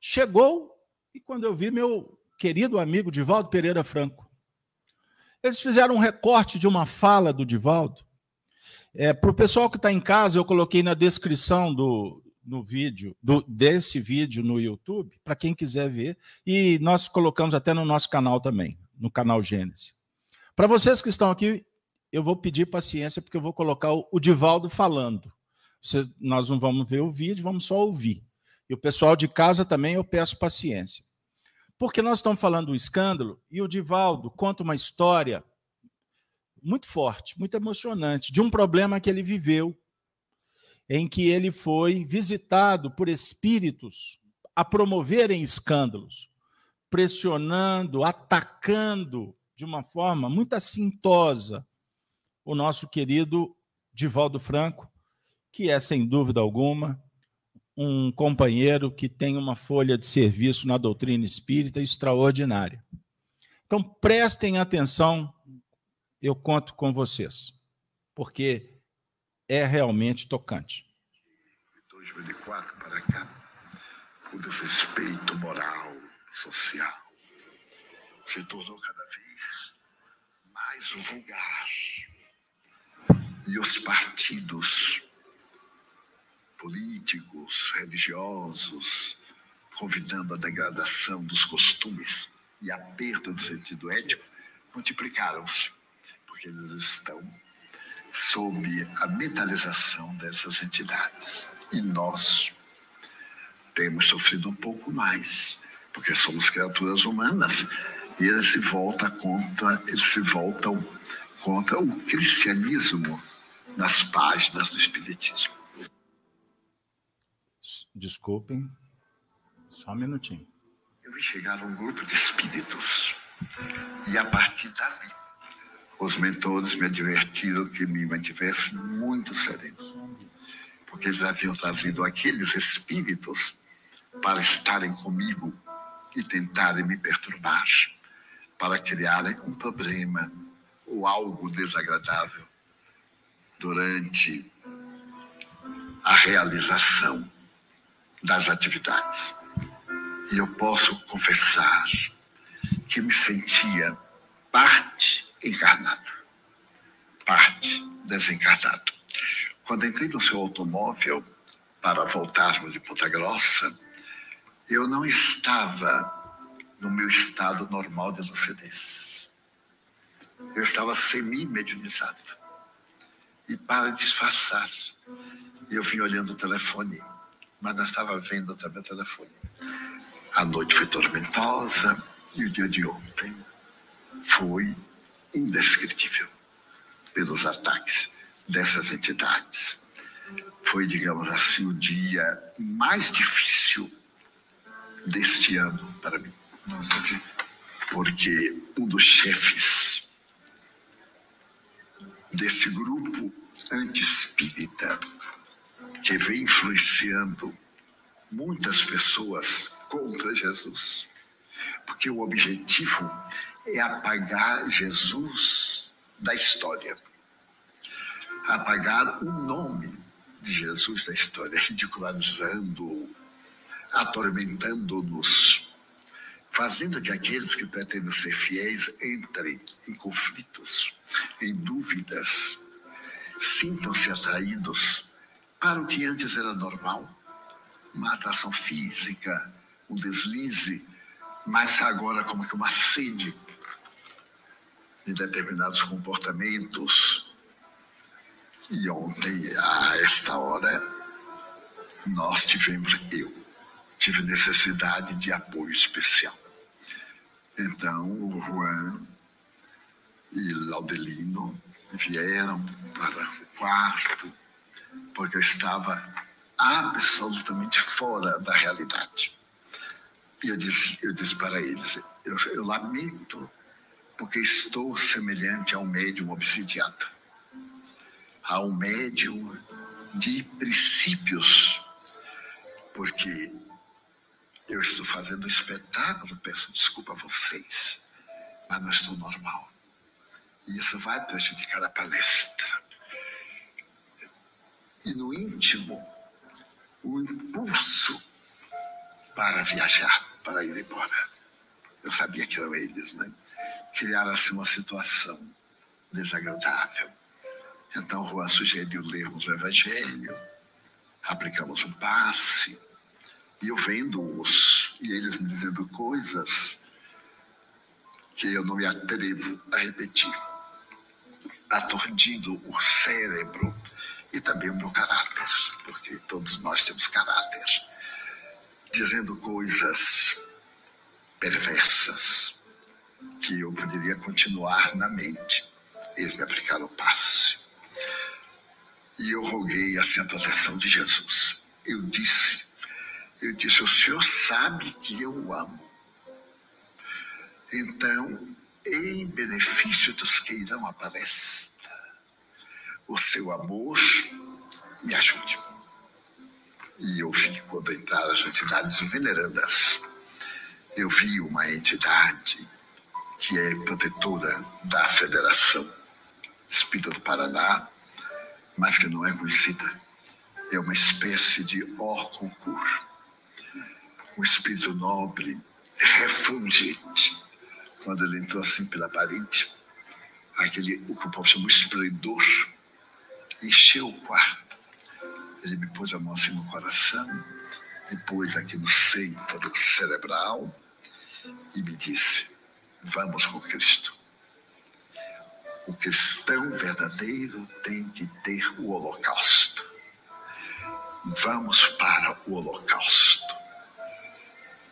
Speaker 1: Chegou, e quando eu vi meu querido amigo Divaldo Pereira Franco, eles fizeram um recorte de uma fala do Divaldo. É, Para o pessoal que está em casa, eu coloquei na descrição do no vídeo do, desse vídeo no YouTube, para quem quiser ver, e nós colocamos até no nosso canal também, no canal Gênesis. Para vocês que estão aqui eu vou pedir paciência, porque eu vou colocar o, Divaldo falando. Você, nós não vamos ver o vídeo, vamos só ouvir. E o pessoal de casa também eu peço paciência. Porque nós estamos falando do escândalo e o Divaldo conta uma história muito forte, muito emocionante, de um problema que ele viveu, em que ele foi visitado por espíritos a promoverem escândalos, pressionando, atacando de uma forma muito assintosa o nosso querido Divaldo Franco, que é, sem dúvida alguma, um companheiro que tem uma folha de serviço na doutrina espírita extraordinária. Então, prestem atenção, eu conto com vocês, porque é realmente tocante.
Speaker 4: De 2004 para cá, o desrespeito moral, social, se tornou cada vez mais vulgar e os partidos políticos, religiosos, convidando a degradação dos costumes e a perda do sentido ético, multiplicaram-se, porque eles estão sob a mentalização dessas entidades. E nós temos sofrido um pouco mais, porque somos criaturas humanas e eles se voltam contra, eles se voltam contra o cristianismo nas páginas do Espiritismo.
Speaker 1: Desculpem, só um minutinho.
Speaker 4: eu vi chegar um grupo de espíritos. E a partir dali, os mentores me advertiram que me mantivesse muito sereno. Porque eles haviam trazido aqueles espíritos para estarem comigo e tentarem me perturbar, para criarem um problema ou algo desagradável durante a realização das atividades. E eu posso confessar que me sentia parte encarnado, parte desencarnado. Quando entrei no seu automóvel para voltarmos de Ponta Grossa, eu não estava no meu estado normal de lucidez. Eu estava semi-mediunizado. E para disfarçar, eu vim olhando o telefone, mas não estava vendo também o telefone. A noite foi tormentosa e o dia de ontem foi indescritível pelos ataques dessas entidades. Foi, digamos assim, o dia mais difícil deste ano para mim. Nossa, porque um dos chefes desse grupo anti-espírita que vem influenciando muitas pessoas contra Jesus. Porque o objetivo é apagar Jesus da história. Apagar o nome de Jesus da história, ridicularizando, atormentando-nos, fazendo que aqueles que pretendem ser fiéis entrem em conflitos, em dúvidas, sintam-se atraídos para o que antes era normal, uma atração física, um deslize, mas agora como que uma sede de determinados comportamentos. E ontem, a esta hora, nós tivemos, eu tive necessidade de apoio especial. Então, o Juan e Laudelino vieram para o quarto, porque eu estava absolutamente fora da realidade. E eu disse, eu disse para eles: eu, eu lamento, porque estou semelhante a um médium obsidiado, a um médium de princípios, porque eu estou fazendo espetáculo, peço desculpa a vocês, mas não estou normal. E isso vai prejudicar a palestra. E no íntimo, o impulso para viajar, para ir embora. Eu sabia que eram eles, né? Criaram assim uma situação desagradável. Então, Juan sugeriu lermos o Evangelho, aplicamos um passe, e eu vendo-os, e eles me dizendo coisas que eu não me atrevo a repetir, aturdindo o cérebro e também o meu caráter, porque todos nós temos caráter, dizendo coisas perversas que eu poderia continuar na mente. Eles me aplicaram o passe. E eu roguei a proteção de Jesus. Eu disse, eu disse, o Senhor sabe que eu o amo. Então, em benefício dos que irão à palestra, o seu amor me ajude. E eu vi, quando entraram as entidades venerandas, eu vi uma entidade que é protetora da Federação Espírita do Paraná, mas que não é conhecida. É uma espécie de Orconcur, um espírito nobre, refulgente. Quando ele entrou assim pela parede, aquele, o que o povo chama de esplendor, encheu o quarto. Ele me pôs a mão assim no coração, depois aqui no centro cerebral, e me disse: Vamos com Cristo. O cristão verdadeiro tem que ter o holocausto. Vamos para o holocausto.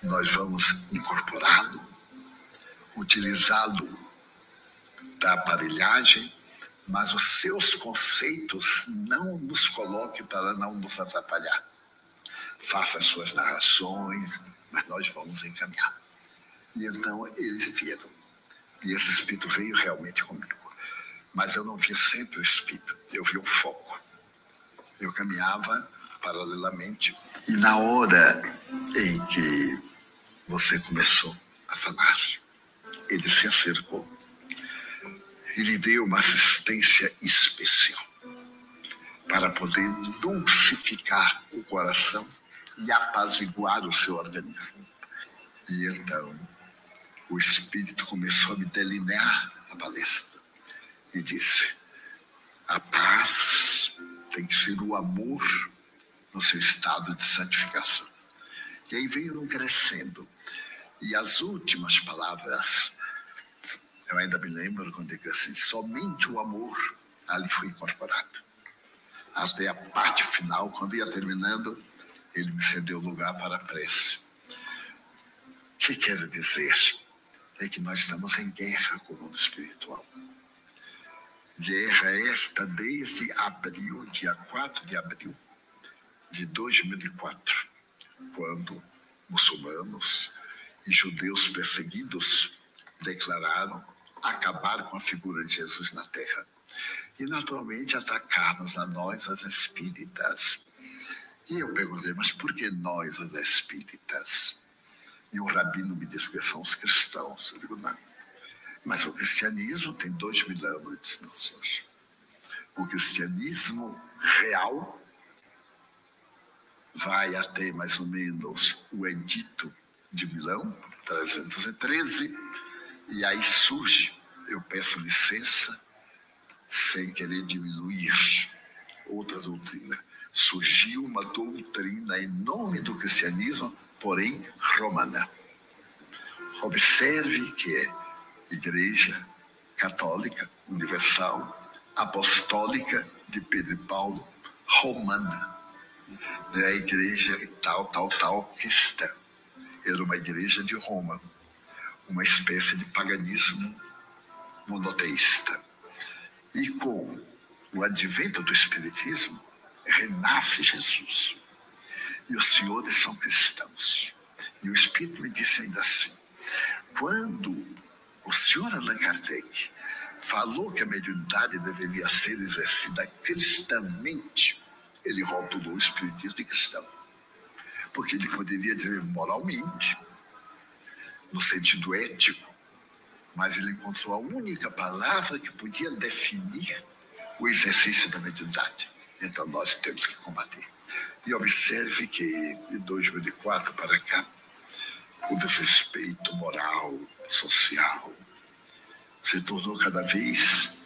Speaker 4: Nós vamos incorporá-lo, utilizá-lo da aparelhagem mas os seus conceitos não nos coloque para não nos atrapalhar. Faça as suas narrações, mas nós vamos encaminhar. E então eles viram. E esse espírito veio realmente comigo. Mas eu não vi sempre o espírito, eu vi o foco. Eu caminhava paralelamente. E na hora em que você começou a falar, ele se acercou e lhe deu uma assistência especial para poder dulcificar o coração e apaziguar o seu organismo. E então o Espírito começou a me delinear a palestra e disse: a paz tem que ser o amor no seu estado de santificação. E aí veio crescendo. E as últimas palavras, eu ainda me lembro quando digo assim: somente o amor ali foi incorporado. Até a parte final, quando ia terminando, ele me cedeu lugar para a prece. O que quero dizer? É que nós estamos em guerra com o mundo espiritual. Guerra esta desde abril, dia 4 de abril de 2004, quando muçulmanos e judeus perseguidos declararam acabar com a figura de Jesus na terra. E, naturalmente, atacar-nos a nós, as espíritas. E eu perguntei, mas por que nós, as espíritas? E o rabino me disse, porque são os cristãos. Eu digo, não. Mas o cristianismo tem dois mil anos, não, senhor. O cristianismo real vai até mais ou menos o Edito de Milão, 313, e aí surge, eu peço licença, sem querer diminuir outra doutrina. Surgiu uma doutrina em nome do cristianismo, porém romana. Observe que é Igreja Católica Universal Apostólica de Pedro e Paulo Romana da né, igreja tal, tal, tal cristã. Era uma igreja de Roma, uma espécie de paganismo monoteísta. E com o advento do Espiritismo, renasce Jesus. E os senhores são cristãos. E o Espírito me disse ainda assim: quando o senhor Allan Kardec falou que a mediunidade deveria ser exercida cristamente, ele rotulou o espiritismo de cristão. Porque ele poderia dizer moralmente, no sentido ético, mas ele encontrou a única palavra que podia definir o exercício da mediunidade. Então nós temos que combater. E observe que de 2004 para cá, o desrespeito moral, social, se tornou cada vez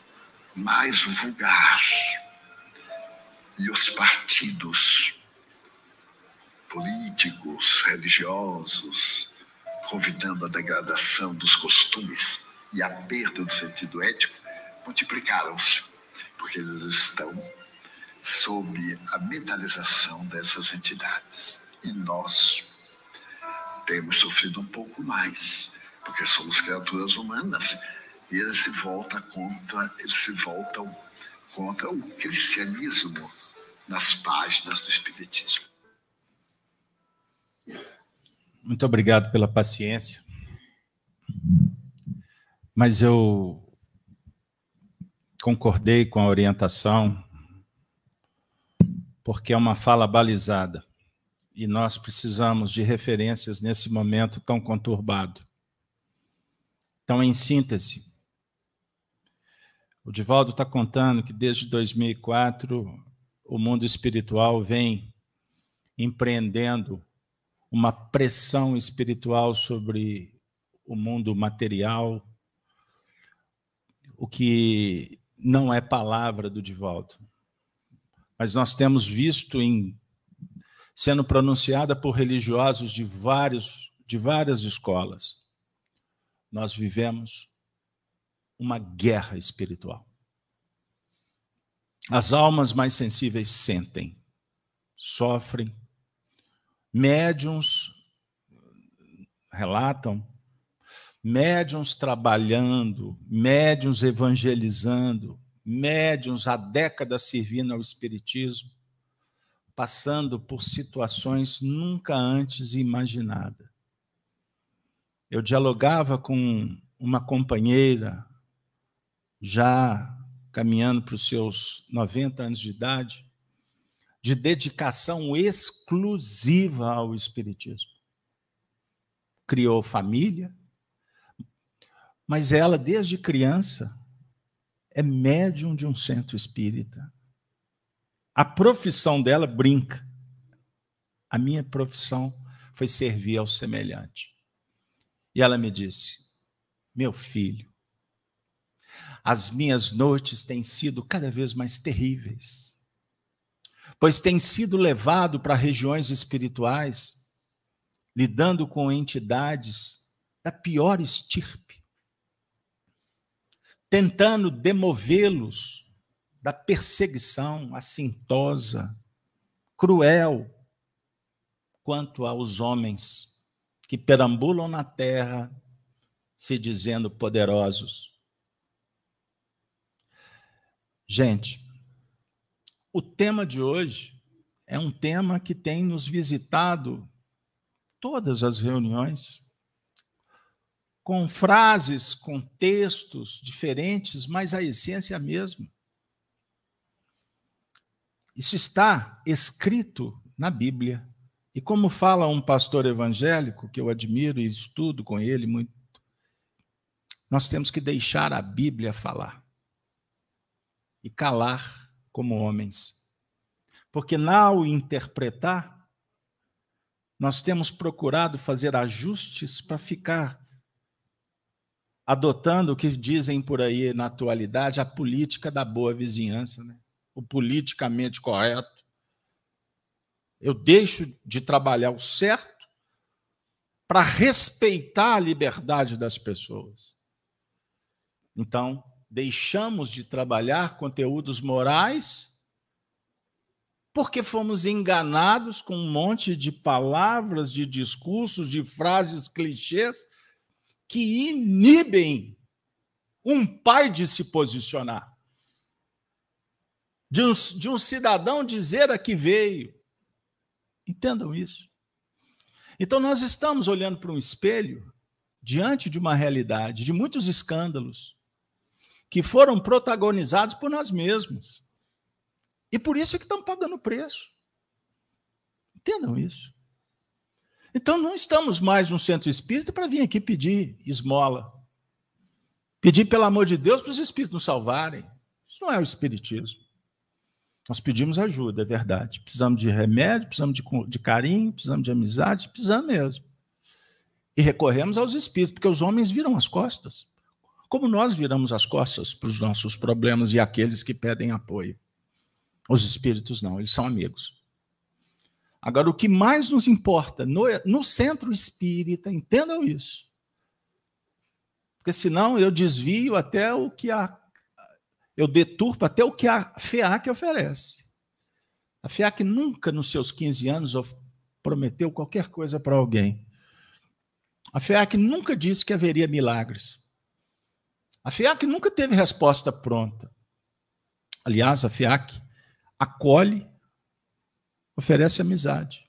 Speaker 4: mais vulgar e os partidos políticos, religiosos, convidando a degradação dos costumes e a perda do sentido ético, multiplicaram-se, porque eles estão sob a mentalização dessas entidades. E nós temos sofrido um pouco mais, porque somos criaturas humanas e eles se voltam contra, eles se voltam contra o cristianismo nas páginas do Espiritismo.
Speaker 1: Muito obrigado pela paciência. Mas eu concordei com a orientação, porque é uma fala balizada. E nós precisamos de referências nesse momento tão conturbado. Então, em síntese, o Divaldo está contando que desde 2004 o mundo espiritual vem empreendendo uma pressão espiritual sobre o mundo material, o que não é palavra do Divaldo. Mas nós temos visto em sendo pronunciada por religiosos de vários de várias escolas. Nós vivemos uma guerra espiritual. As almas mais sensíveis sentem, sofrem. Médiums relatam, médiums trabalhando, médiums evangelizando, médiums há décadas servindo ao Espiritismo, passando por situações nunca antes imaginadas. eu dialogava com uma companheira, já caminhando para os seus 90 anos de idade, de dedicação exclusiva ao Espiritismo. Criou família, mas ela, desde criança, é médium de um centro espírita. A profissão dela brinca. A minha profissão foi servir ao semelhante. E ela me disse: Meu filho, as minhas noites têm sido cada vez mais terríveis, pois tem sido levado para regiões espirituais, lidando com entidades da pior estirpe, tentando demovê-los da perseguição assintosa, cruel quanto aos homens que perambulam na terra se dizendo poderosos. Gente, o tema de hoje é um tema que tem nos visitado todas as reuniões, com frases, com textos diferentes, mas a essência é a mesma. Isso está escrito na Bíblia. E como fala um pastor evangélico, que eu admiro e estudo com ele muito, nós temos que deixar a Bíblia falar e calar como homens. Porque, ao interpretar, nós temos procurado fazer ajustes para ficar adotando o que dizem por aí na atualidade a política da boa vizinhança, né? o politicamente correto eu deixo de trabalhar o certo para respeitar a liberdade das pessoas. Então, deixamos de trabalhar conteúdos morais porque fomos enganados com um monte de palavras, de discursos, de frases clichês que inibem um pai de se posicionar. De um, de um cidadão dizer a que veio. Entendam isso. Então, nós estamos olhando para um espelho diante de uma realidade de muitos escândalos que foram protagonizados por nós mesmos. E por isso é que estão pagando preço. Entendam isso. Então, não estamos mais no centro espírita para vir aqui pedir esmola. Pedir, pelo amor de Deus, para os espíritos nos salvarem. Isso não é o espiritismo. Nós pedimos ajuda, é verdade. Precisamos de remédio, precisamos de, de carinho, precisamos de amizade, precisamos mesmo. E recorremos aos espíritos, porque os homens viram as costas. Como nós viramos as costas para os nossos problemas e aqueles que pedem apoio. Os espíritos não, eles são amigos. Agora, o que mais nos importa no, no centro espírita, entendam isso. Porque senão eu desvio até o que a eu deturpo até o que a FEAC oferece. A FEAC nunca, nos seus 15 anos, prometeu qualquer coisa para alguém. A FEAC nunca disse que haveria milagres. A FEAC nunca teve resposta pronta. Aliás, a FEAC acolhe, oferece amizade.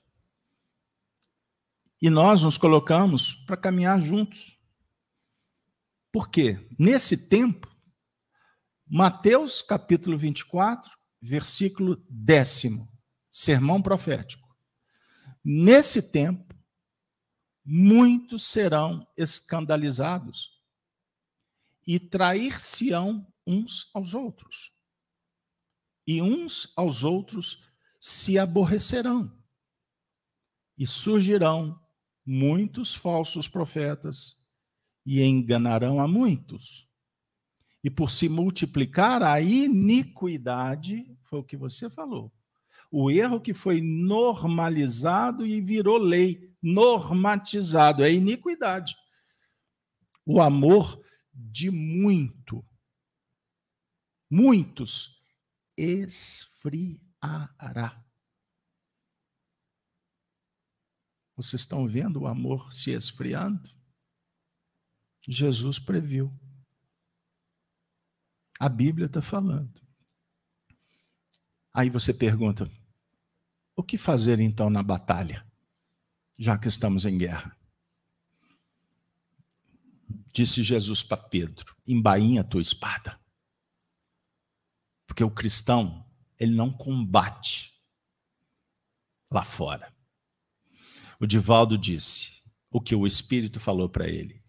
Speaker 1: E nós nos colocamos para caminhar juntos. Por quê? Nesse tempo, Mateus capítulo 24, versículo décimo, sermão profético. Nesse tempo, muitos serão escandalizados e trair-se-ão uns aos outros, e uns aos outros se aborrecerão, e surgirão muitos falsos profetas e enganarão a muitos e por se multiplicar a iniquidade, foi o que você falou. O erro que foi normalizado e virou lei, normatizado, é iniquidade. O amor de muito, muitos, esfriará. Vocês estão vendo o amor se esfriando? Jesus previu. A Bíblia está falando. Aí você pergunta: o que fazer então na batalha, já que estamos em guerra? Disse Jesus para Pedro: embainha a tua espada. Porque o cristão, ele não combate lá fora. O Divaldo disse o que o Espírito falou para ele.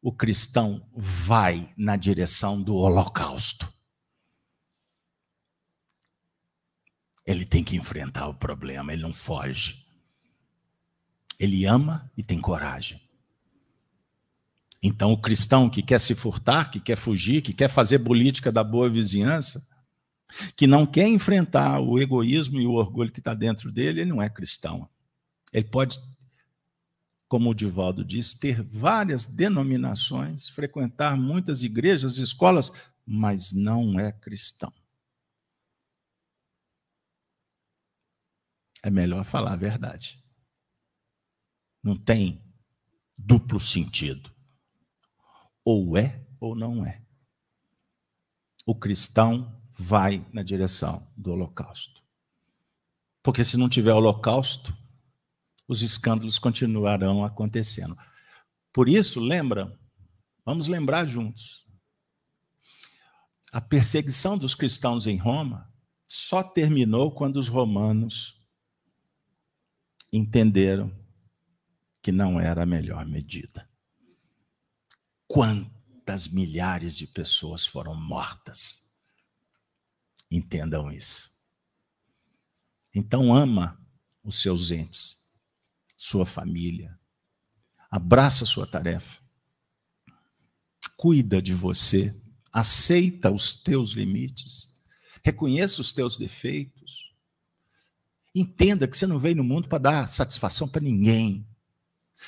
Speaker 1: O cristão vai na direção do holocausto. Ele tem que enfrentar o problema, ele não foge. Ele ama e tem coragem. Então, o cristão que quer se furtar, que quer fugir, que quer fazer política da boa vizinhança, que não quer enfrentar o egoísmo e o orgulho que está dentro dele, ele não é cristão. Ele pode, como o Divaldo diz, ter várias denominações, frequentar muitas igrejas e escolas, mas não é cristão. É melhor falar a verdade. Não tem duplo sentido. Ou é ou não é. O cristão vai na direção do holocausto. Porque se não tiver holocausto, os escândalos continuarão acontecendo. Por isso, lembra, vamos lembrar juntos. A perseguição dos cristãos em Roma só terminou quando os romanos entenderam que não era a melhor medida. Quantas milhares de pessoas foram mortas? Entendam isso. Então, ama os seus entes, sua família, abraça sua tarefa, cuida de você, aceita os teus limites, reconheça os teus defeitos, Entenda que você não veio no mundo para dar satisfação para ninguém.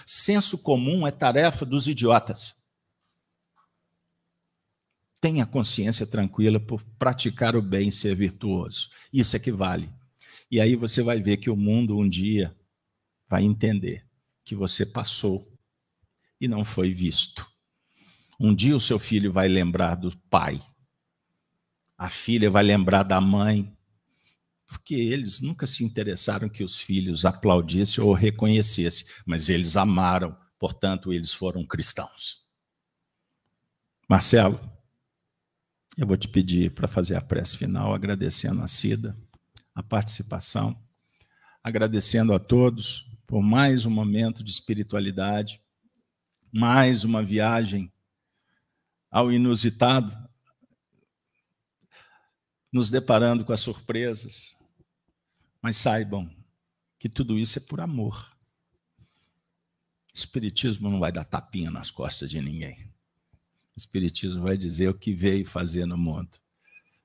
Speaker 1: Senso comum é tarefa dos idiotas. Tenha consciência tranquila por praticar o bem e ser virtuoso. Isso é que vale. E aí você vai ver que o mundo um dia vai entender que você passou e não foi visto. Um dia o seu filho vai lembrar do pai, a filha vai lembrar da mãe, porque eles nunca se interessaram que os filhos aplaudissem ou reconhecessem, mas eles amaram, portanto, eles foram cristãos. Marcelo, eu vou te pedir para fazer a prece final, agradecendo a Cida, a participação, agradecendo a todos por mais um momento de espiritualidade, mais uma viagem ao inusitado, nos deparando com as surpresas, mas saibam que tudo isso é por amor. Espiritismo não vai dar tapinha nas costas de ninguém. O Espiritismo vai dizer o que veio fazer no mundo.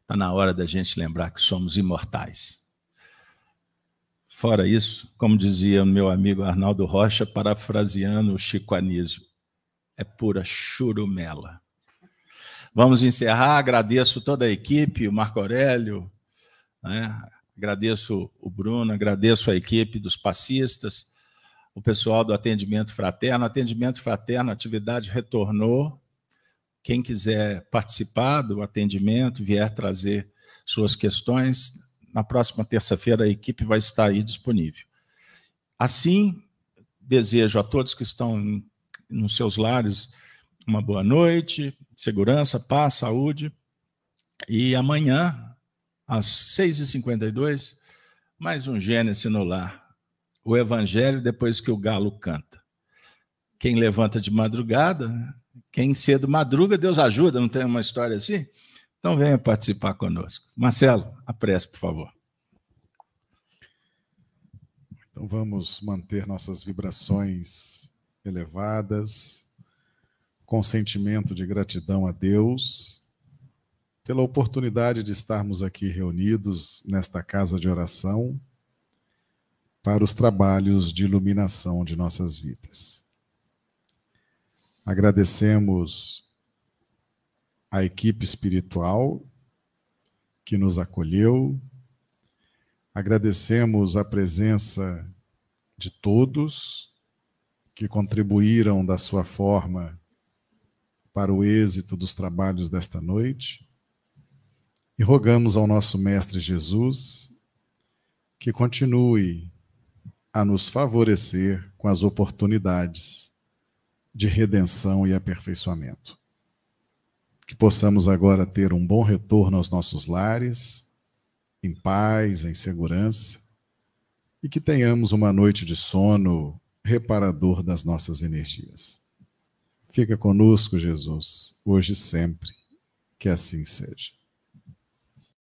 Speaker 1: Está na hora da gente lembrar que somos imortais. Fora isso, como dizia meu amigo Arnaldo Rocha, parafraseando o Chico Anísio, é pura churumela. Vamos encerrar. Agradeço toda a equipe, o Marco Aurélio, né? Agradeço o Bruno, agradeço a equipe dos passistas, o pessoal do atendimento fraterno. Atendimento fraterno, a atividade retornou. Quem quiser participar do atendimento, vier trazer suas questões, na próxima terça-feira a equipe vai estar aí disponível. Assim, desejo a todos que estão nos seus lares uma boa noite, segurança, paz, saúde. E amanhã, às 6h52, mais um Gênesis no lar. O Evangelho depois que o galo canta. Quem levanta de madrugada, quem cedo madruga, Deus ajuda, não tem uma história assim? Então venha participar conosco. Marcelo, a prece, por favor.
Speaker 3: Então vamos manter nossas vibrações elevadas, com sentimento de gratidão a Deus pela oportunidade de estarmos aqui reunidos nesta casa de oração para os trabalhos de iluminação de nossas vidas. Agradecemos a equipe espiritual que nos acolheu, agradecemos a presença de todos que contribuíram da sua forma para o êxito dos trabalhos desta noite. E rogamos ao nosso Mestre Jesus que continue a nos favorecer com as oportunidades de redenção e aperfeiçoamento. Que possamos agora ter um bom retorno aos nossos lares, em paz, em segurança, e que tenhamos uma noite de sono reparador das nossas energias. Fica conosco, Jesus, hoje e sempre. Que assim seja.